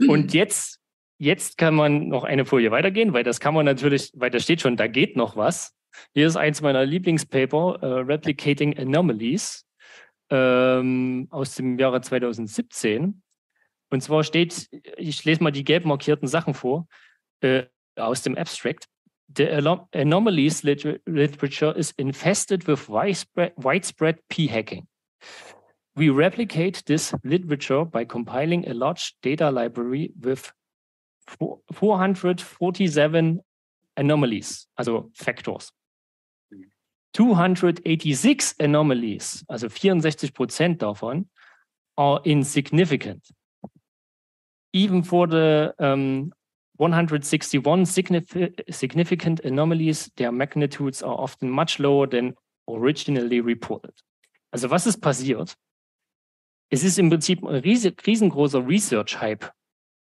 und jetzt, jetzt kann man noch eine Folie weitergehen, weil das kann man natürlich, weil da steht schon, da geht noch was. Hier ist eins meiner Lieblingspaper, uh, Replicating Anomalies ähm, aus dem Jahre 2017. Und zwar steht, ich lese mal die gelb markierten Sachen vor, äh, aus dem Abstract. The anomalies literature is infested with widespread, widespread p-hacking. We replicate this literature by compiling a large data library with 447 anomalies, also factors. 286 anomalies, also 64 Prozent davon, are insignificant. Even for the um, 161 significant anomalies, their magnitudes are often much lower than originally reported. Also was ist passiert? Es ist im Prinzip ein riesengroßer Research-Hype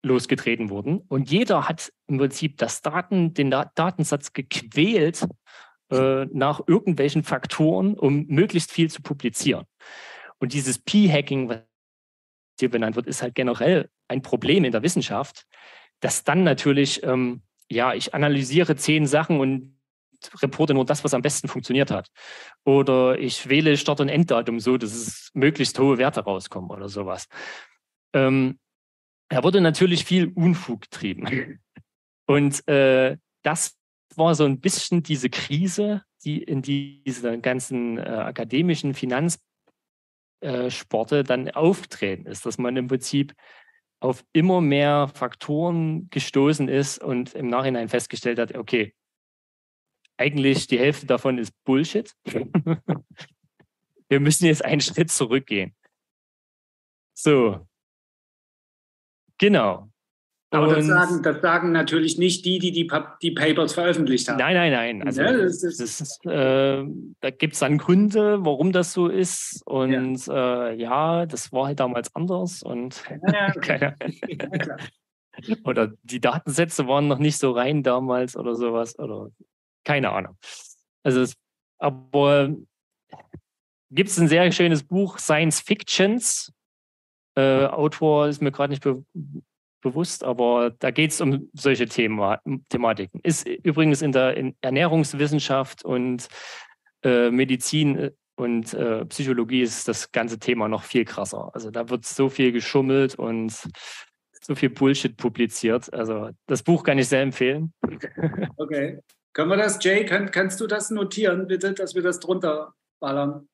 losgetreten worden und jeder hat im Prinzip das Daten, den Datensatz gequält äh, nach irgendwelchen Faktoren, um möglichst viel zu publizieren. Und dieses P-Hacking, was hier benannt wird, ist halt generell ein Problem in der Wissenschaft, dass dann natürlich, ähm, ja, ich analysiere zehn Sachen und reporte nur das, was am besten funktioniert hat. Oder ich wähle Start- und Enddatum so, dass es möglichst hohe Werte rauskommen oder sowas. Ähm, da wurde natürlich viel Unfug getrieben. Und äh, das war so ein bisschen diese Krise, die in dieser ganzen äh, akademischen Finanzsporte äh, dann aufgetreten ist, dass man im Prinzip auf immer mehr Faktoren gestoßen ist und im Nachhinein festgestellt hat, okay, eigentlich die Hälfte davon ist Bullshit. Wir müssen jetzt einen Schritt zurückgehen. So. Genau. Aber das sagen, das sagen natürlich nicht die, die die, die Papers veröffentlicht haben. Nein, nein, nein. Also ja, das ist, das ist, äh, da gibt es dann Gründe, warum das so ist. Und ja. Äh, ja, das war halt damals anders. Und ja, okay. oder die Datensätze waren noch nicht so rein damals oder sowas. Oder keine Ahnung. Also, es, aber gibt es ein sehr schönes Buch, Science Fictions. Äh, Autor ist mir gerade nicht be bewusst, aber da geht es um solche Thema, Thematiken. Ist übrigens in der in Ernährungswissenschaft und äh, Medizin äh, und äh, Psychologie ist das ganze Thema noch viel krasser. Also da wird so viel geschummelt und so viel Bullshit publiziert. Also das Buch kann ich sehr empfehlen. Okay. Können wir das, Jay, kann, kannst du das notieren, bitte, dass wir das drunter ballern?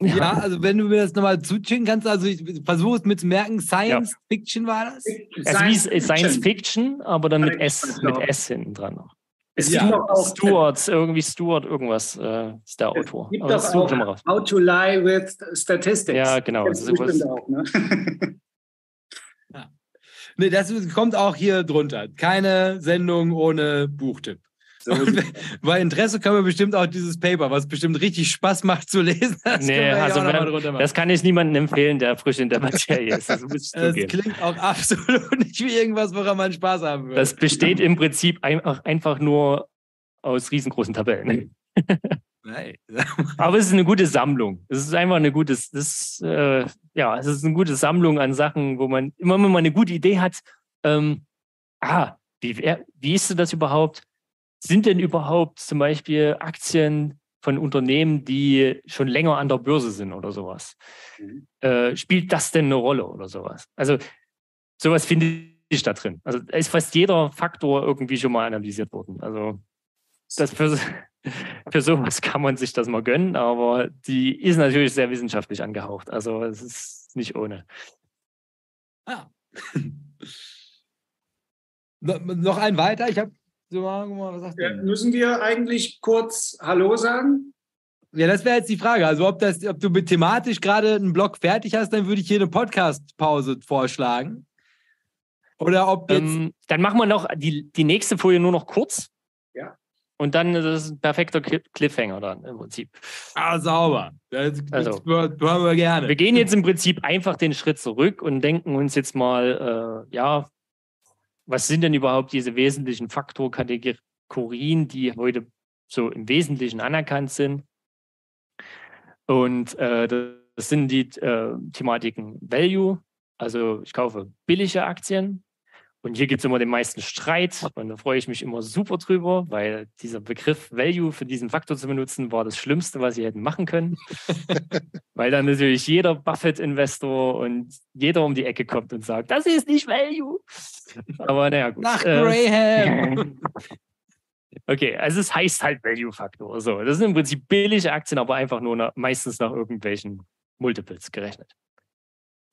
Ja, ja also wenn du mir das nochmal zuschicken kannst, also ich versuche es mit zu merken, Science ja. Fiction war das? Also Science wie Science Fiction, aber dann mit S, mit S hinten dran noch. Es ja. gibt auch Stuart, irgendwie Stuart, irgendwas äh, ist der Autor. Es gibt aber doch auch How to Lie with Statistics. Ja, genau. Das, das auch, ne? ja. Nee, das kommt auch hier drunter. Keine Sendung ohne Buchtipp. So. bei Interesse können wir bestimmt auch dieses Paper, was bestimmt richtig Spaß macht zu lesen. Das, nee, also wenn, das kann ich niemandem empfehlen, der frisch in der Materie ist. Das, das klingt auch absolut nicht wie irgendwas, woran man Spaß haben würde. Das besteht im Prinzip einfach, einfach nur aus riesengroßen Tabellen. Nein. Aber es ist eine gute Sammlung. Es ist einfach eine gute, das, äh, ja, es ist eine gute Sammlung an Sachen, wo man immer, wenn man eine gute Idee hat, ähm, ah, wie, wie ist das überhaupt? Sind denn überhaupt zum Beispiel Aktien von Unternehmen, die schon länger an der Börse sind oder sowas? Mhm. Äh, spielt das denn eine Rolle oder sowas? Also sowas finde ich da drin. Also da ist fast jeder Faktor irgendwie schon mal analysiert worden. Also das für, für sowas kann man sich das mal gönnen, aber die ist natürlich sehr wissenschaftlich angehaucht. Also es ist nicht ohne. Ah. noch ein weiter. Ich habe so, mal, was sagt ja, müssen wir eigentlich kurz Hallo sagen? Ja, das wäre jetzt die Frage. Also, ob, das, ob du mit thematisch gerade einen Blog fertig hast, dann würde ich hier eine Podcast-Pause vorschlagen. Oder ob jetzt. Ähm, dann machen wir noch die, die nächste Folie nur noch kurz. Ja. Und dann ist es ein perfekter Cliffhanger dann im Prinzip. Ah, sauber. Das, also, das hören wir gerne. Wir gehen jetzt im Prinzip einfach den Schritt zurück und denken uns jetzt mal, äh, ja, was sind denn überhaupt diese wesentlichen Faktorkategorien, die heute so im Wesentlichen anerkannt sind? Und äh, das sind die äh, Thematiken Value, also ich kaufe billige Aktien, und hier gibt es immer den meisten Streit und da freue ich mich immer super drüber, weil dieser Begriff Value für diesen Faktor zu benutzen, war das Schlimmste, was sie hätten machen können. weil dann natürlich jeder Buffett-Investor und jeder um die Ecke kommt und sagt, das ist nicht Value. Aber naja, gut. Nach äh, Graham. okay, also es heißt halt Value-Faktor. So, das sind im Prinzip billige Aktien, aber einfach nur nach, meistens nach irgendwelchen Multiples gerechnet.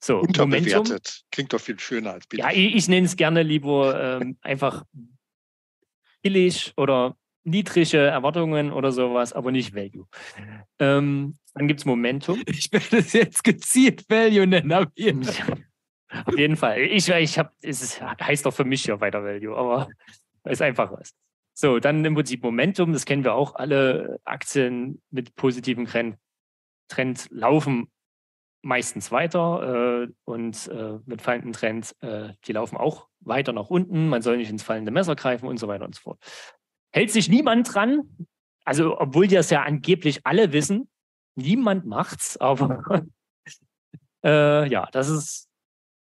So, Unterbewertet. Momentum, Klingt doch viel schöner als billig. Ja, ich, ich nenne es gerne lieber ähm, einfach billig oder niedrige Erwartungen oder sowas, aber nicht Value. Ähm, dann gibt es Momentum. Ich werde es jetzt gezielt Value nennen, auf jeden Fall. auf jeden Fall. Ich, ich habe, es heißt doch für mich ja weiter Value, aber es ist einfach was. So, dann im Prinzip Momentum, das kennen wir auch alle Aktien mit positivem Trend, Trend laufen meistens weiter äh, und äh, mit fallenden Trend, äh, die laufen auch weiter nach unten. Man soll nicht ins fallende Messer greifen und so weiter und so fort. Hält sich niemand dran, also obwohl die das ja angeblich alle wissen, niemand macht's, aber äh, ja, das ist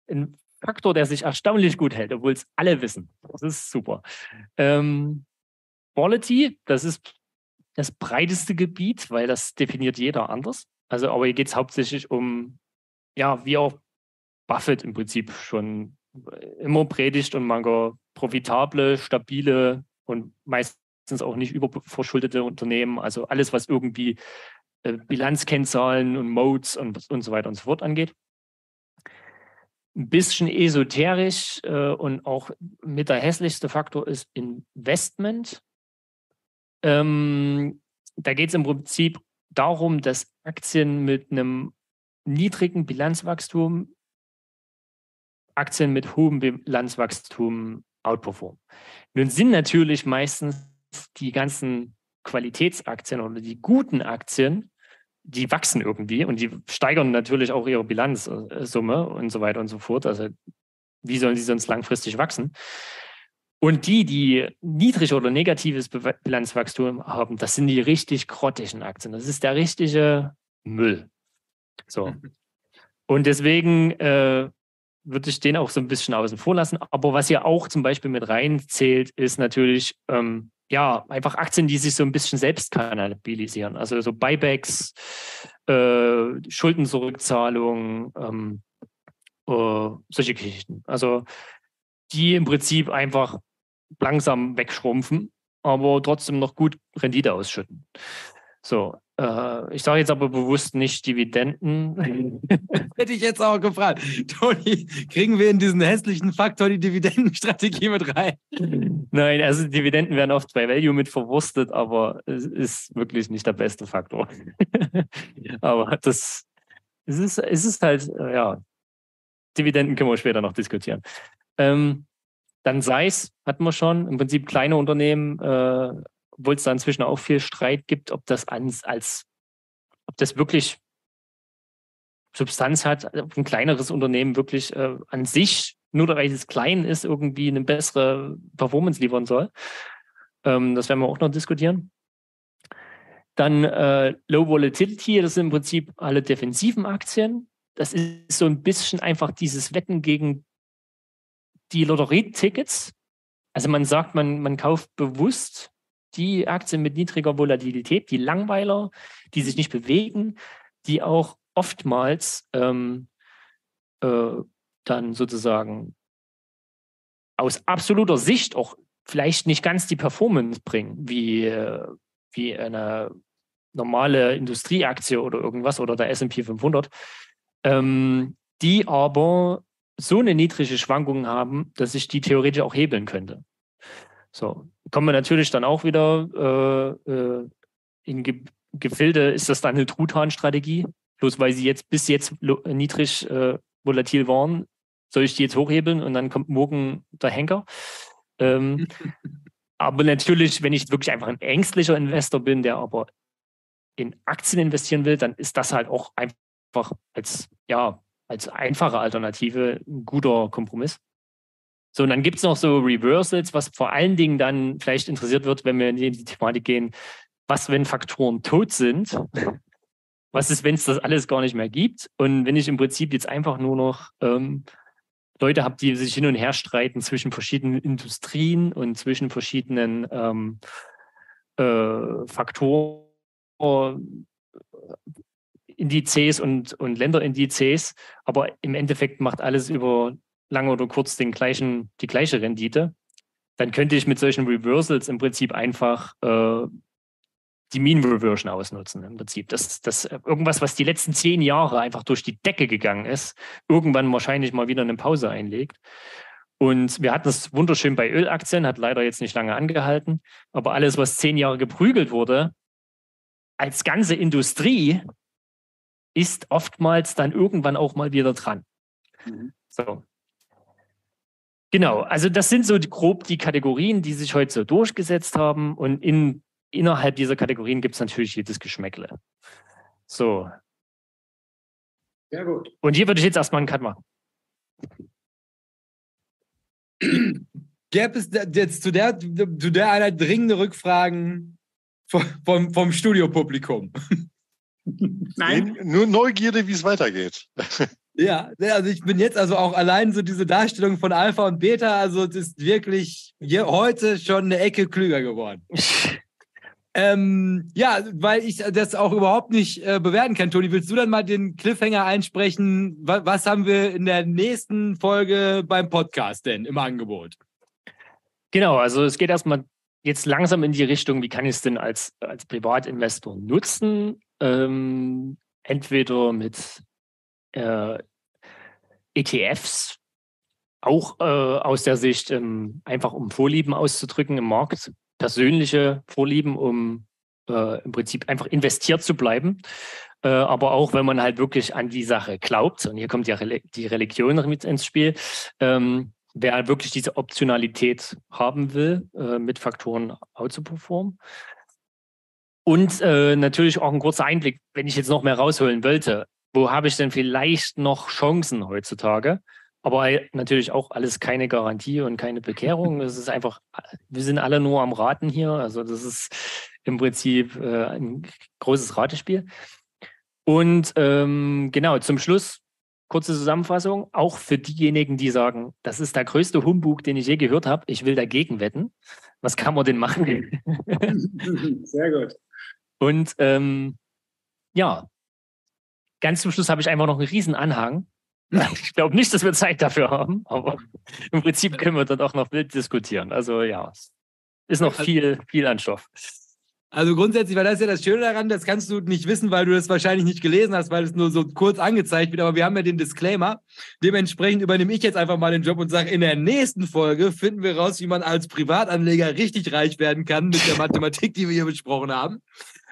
ein Faktor, der sich erstaunlich gut hält, obwohl es alle wissen. Das ist super. Ähm, Quality, das ist das breiteste Gebiet, weil das definiert jeder anders. Also, aber hier geht es hauptsächlich um, ja, wie auch Buffett im Prinzip schon immer predigt und man profitable, stabile und meistens auch nicht überverschuldete Unternehmen, also alles, was irgendwie äh, Bilanzkennzahlen und Modes und, und so weiter und so fort angeht. Ein bisschen esoterisch äh, und auch mit der hässlichste Faktor ist Investment. Ähm, da geht es im Prinzip darum, dass Aktien mit einem niedrigen Bilanzwachstum Aktien mit hohem Bilanzwachstum outperformen. Nun sind natürlich meistens die ganzen Qualitätsaktien oder die guten Aktien, die wachsen irgendwie und die steigern natürlich auch ihre Bilanzsumme und so weiter und so fort. Also wie sollen sie sonst langfristig wachsen? Und die, die niedrig oder negatives Bilanzwachstum haben, das sind die richtig grottigen Aktien. Das ist der richtige Müll. So. Und deswegen äh, würde ich den auch so ein bisschen außen vor lassen. Aber was hier auch zum Beispiel mit reinzählt, ist natürlich, ähm, ja, einfach Aktien, die sich so ein bisschen selbst kanalisieren. Also so Buybacks, äh, Schuldenzurückzahlungen, ähm, äh, solche Geschichten. Also die im Prinzip einfach langsam wegschrumpfen. aber trotzdem noch gut Rendite ausschütten. So, äh, ich sage jetzt aber bewusst nicht Dividenden. Hätte ich jetzt auch gefragt. Toni, kriegen wir in diesen hässlichen Faktor die Dividendenstrategie mit rein? Nein, also Dividenden werden oft bei Value mit verwurstet, aber es ist wirklich nicht der beste Faktor. aber das es ist, es ist halt, ja, Dividenden können wir später noch diskutieren. Ähm, dann SEIS hatten wir schon, im Prinzip kleine Unternehmen, äh, obwohl es da inzwischen auch viel Streit gibt, ob das als, als ob das wirklich Substanz hat, ob ein kleineres Unternehmen wirklich äh, an sich, nur weil es klein ist, irgendwie eine bessere Performance liefern soll. Ähm, das werden wir auch noch diskutieren. Dann äh, Low Volatility, das sind im Prinzip alle defensiven Aktien. Das ist so ein bisschen einfach dieses Wetten gegen die Lotterietickets. Also man sagt, man, man kauft bewusst die Aktien mit niedriger Volatilität, die Langweiler, die sich nicht bewegen, die auch oftmals ähm, äh, dann sozusagen aus absoluter Sicht auch vielleicht nicht ganz die Performance bringen, wie, äh, wie eine normale Industrieaktie oder irgendwas oder der SP 500, ähm, die aber so eine niedrige Schwankung haben, dass ich die theoretisch auch hebeln könnte. So, kommen wir natürlich dann auch wieder äh, äh, in Ge Gefilde, ist das dann eine Truthahn-Strategie? Bloß weil sie jetzt bis jetzt niedrig äh, volatil waren, soll ich die jetzt hochhebeln und dann kommt morgen der Henker? Ähm, aber natürlich, wenn ich wirklich einfach ein ängstlicher Investor bin, der aber in Aktien investieren will, dann ist das halt auch einfach als, ja, als einfache Alternative ein guter Kompromiss. So, und dann gibt es noch so Reversals, was vor allen Dingen dann vielleicht interessiert wird, wenn wir in die Thematik gehen, was, wenn Faktoren tot sind? Was ist, wenn es das alles gar nicht mehr gibt? Und wenn ich im Prinzip jetzt einfach nur noch ähm, Leute habe, die sich hin und her streiten zwischen verschiedenen Industrien und zwischen verschiedenen ähm, äh, Faktoren, Indizes und, und Länderindizes, aber im Endeffekt macht alles über lang oder kurz den gleichen, die gleiche Rendite, dann könnte ich mit solchen Reversals im Prinzip einfach äh, die Mean Reversion ausnutzen. Im Prinzip. Das, das irgendwas, was die letzten zehn Jahre einfach durch die Decke gegangen ist, irgendwann wahrscheinlich mal wieder eine Pause einlegt. Und wir hatten es wunderschön bei Ölaktien, hat leider jetzt nicht lange angehalten. Aber alles, was zehn Jahre geprügelt wurde, als ganze Industrie, ist oftmals dann irgendwann auch mal wieder dran. Mhm. So. Genau, also das sind so die, grob die Kategorien, die sich heute so durchgesetzt haben. Und in, innerhalb dieser Kategorien gibt es natürlich jedes Geschmäckle. So. Sehr gut. Und hier würde ich jetzt erstmal einen Cut machen. Gäbe es jetzt zu der, zu der einer dringende Rückfragen vom, vom Studiopublikum? Nein. Nur Neugierde, wie es weitergeht. Ja, also ich bin jetzt also auch allein so diese Darstellung von Alpha und Beta, also es ist wirklich heute schon eine Ecke klüger geworden. ähm, ja, weil ich das auch überhaupt nicht äh, bewerten kann. Toni, willst du dann mal den Cliffhanger einsprechen? Was, was haben wir in der nächsten Folge beim Podcast denn im Angebot? Genau, also es geht erstmal jetzt langsam in die Richtung, wie kann ich es denn als, als Privatinvestor nutzen? Ähm, entweder mit äh, ETFs, auch äh, aus der Sicht ähm, einfach um Vorlieben auszudrücken im Markt, persönliche Vorlieben, um äh, im Prinzip einfach investiert zu bleiben. Äh, aber auch wenn man halt wirklich an die Sache glaubt, und hier kommt ja die Religion mit ins Spiel, ähm, wer halt wirklich diese Optionalität haben will, äh, mit Faktoren outzuperformen. Und äh, natürlich auch ein kurzer Einblick, wenn ich jetzt noch mehr rausholen wollte wo habe ich denn vielleicht noch Chancen heutzutage? Aber natürlich auch alles keine Garantie und keine Bekehrung. Es ist einfach, wir sind alle nur am Raten hier. Also das ist im Prinzip äh, ein großes Ratespiel. Und ähm, genau, zum Schluss, kurze Zusammenfassung, auch für diejenigen, die sagen, das ist der größte Humbug, den ich je gehört habe, ich will dagegen wetten. Was kann man denn machen? Sehr gut. Und ähm, ja, ganz zum Schluss habe ich einfach noch einen riesen Anhang. Ich glaube nicht, dass wir Zeit dafür haben, aber im Prinzip können wir dann auch noch wild diskutieren. Also ja. ist noch viel, viel an Stoff. Also grundsätzlich, weil das ist ja das Schöne daran, das kannst du nicht wissen, weil du das wahrscheinlich nicht gelesen hast, weil es nur so kurz angezeigt wird. Aber wir haben ja den Disclaimer. Dementsprechend übernehme ich jetzt einfach mal den Job und sage, in der nächsten Folge finden wir raus, wie man als Privatanleger richtig reich werden kann mit der Mathematik, die wir hier besprochen haben.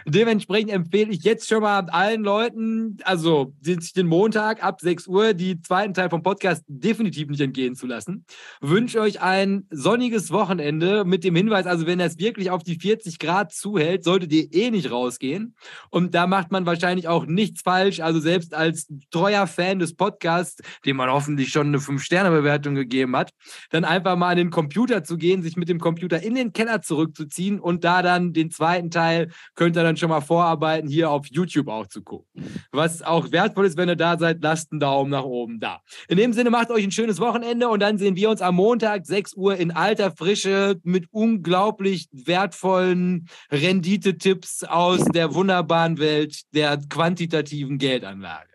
Dementsprechend empfehle ich jetzt schon mal allen Leuten, also sich den Montag ab 6 Uhr, die zweiten Teil vom Podcast definitiv nicht entgehen zu lassen. Wünsche euch ein sonniges Wochenende mit dem Hinweis, also wenn es wirklich auf die 40 Grad zuhält, solltet ihr eh nicht rausgehen. Und da macht man wahrscheinlich auch nichts falsch. Also selbst als treuer Fan des Podcasts, dem man hoffentlich schon eine 5-Sterne-Bewertung gegeben hat, dann einfach mal an den Computer zu gehen, sich mit dem Computer in den Keller zurückzuziehen und da dann den zweiten Teil könnt ihr dann schon mal vorarbeiten, hier auf YouTube auch zu gucken. Was auch wertvoll ist, wenn ihr da seid, lasst einen Daumen nach oben da. In dem Sinne, macht euch ein schönes Wochenende und dann sehen wir uns am Montag, 6 Uhr in alter Frische mit unglaublich wertvollen Renditetipps aus der wunderbaren Welt der quantitativen Geldanlage.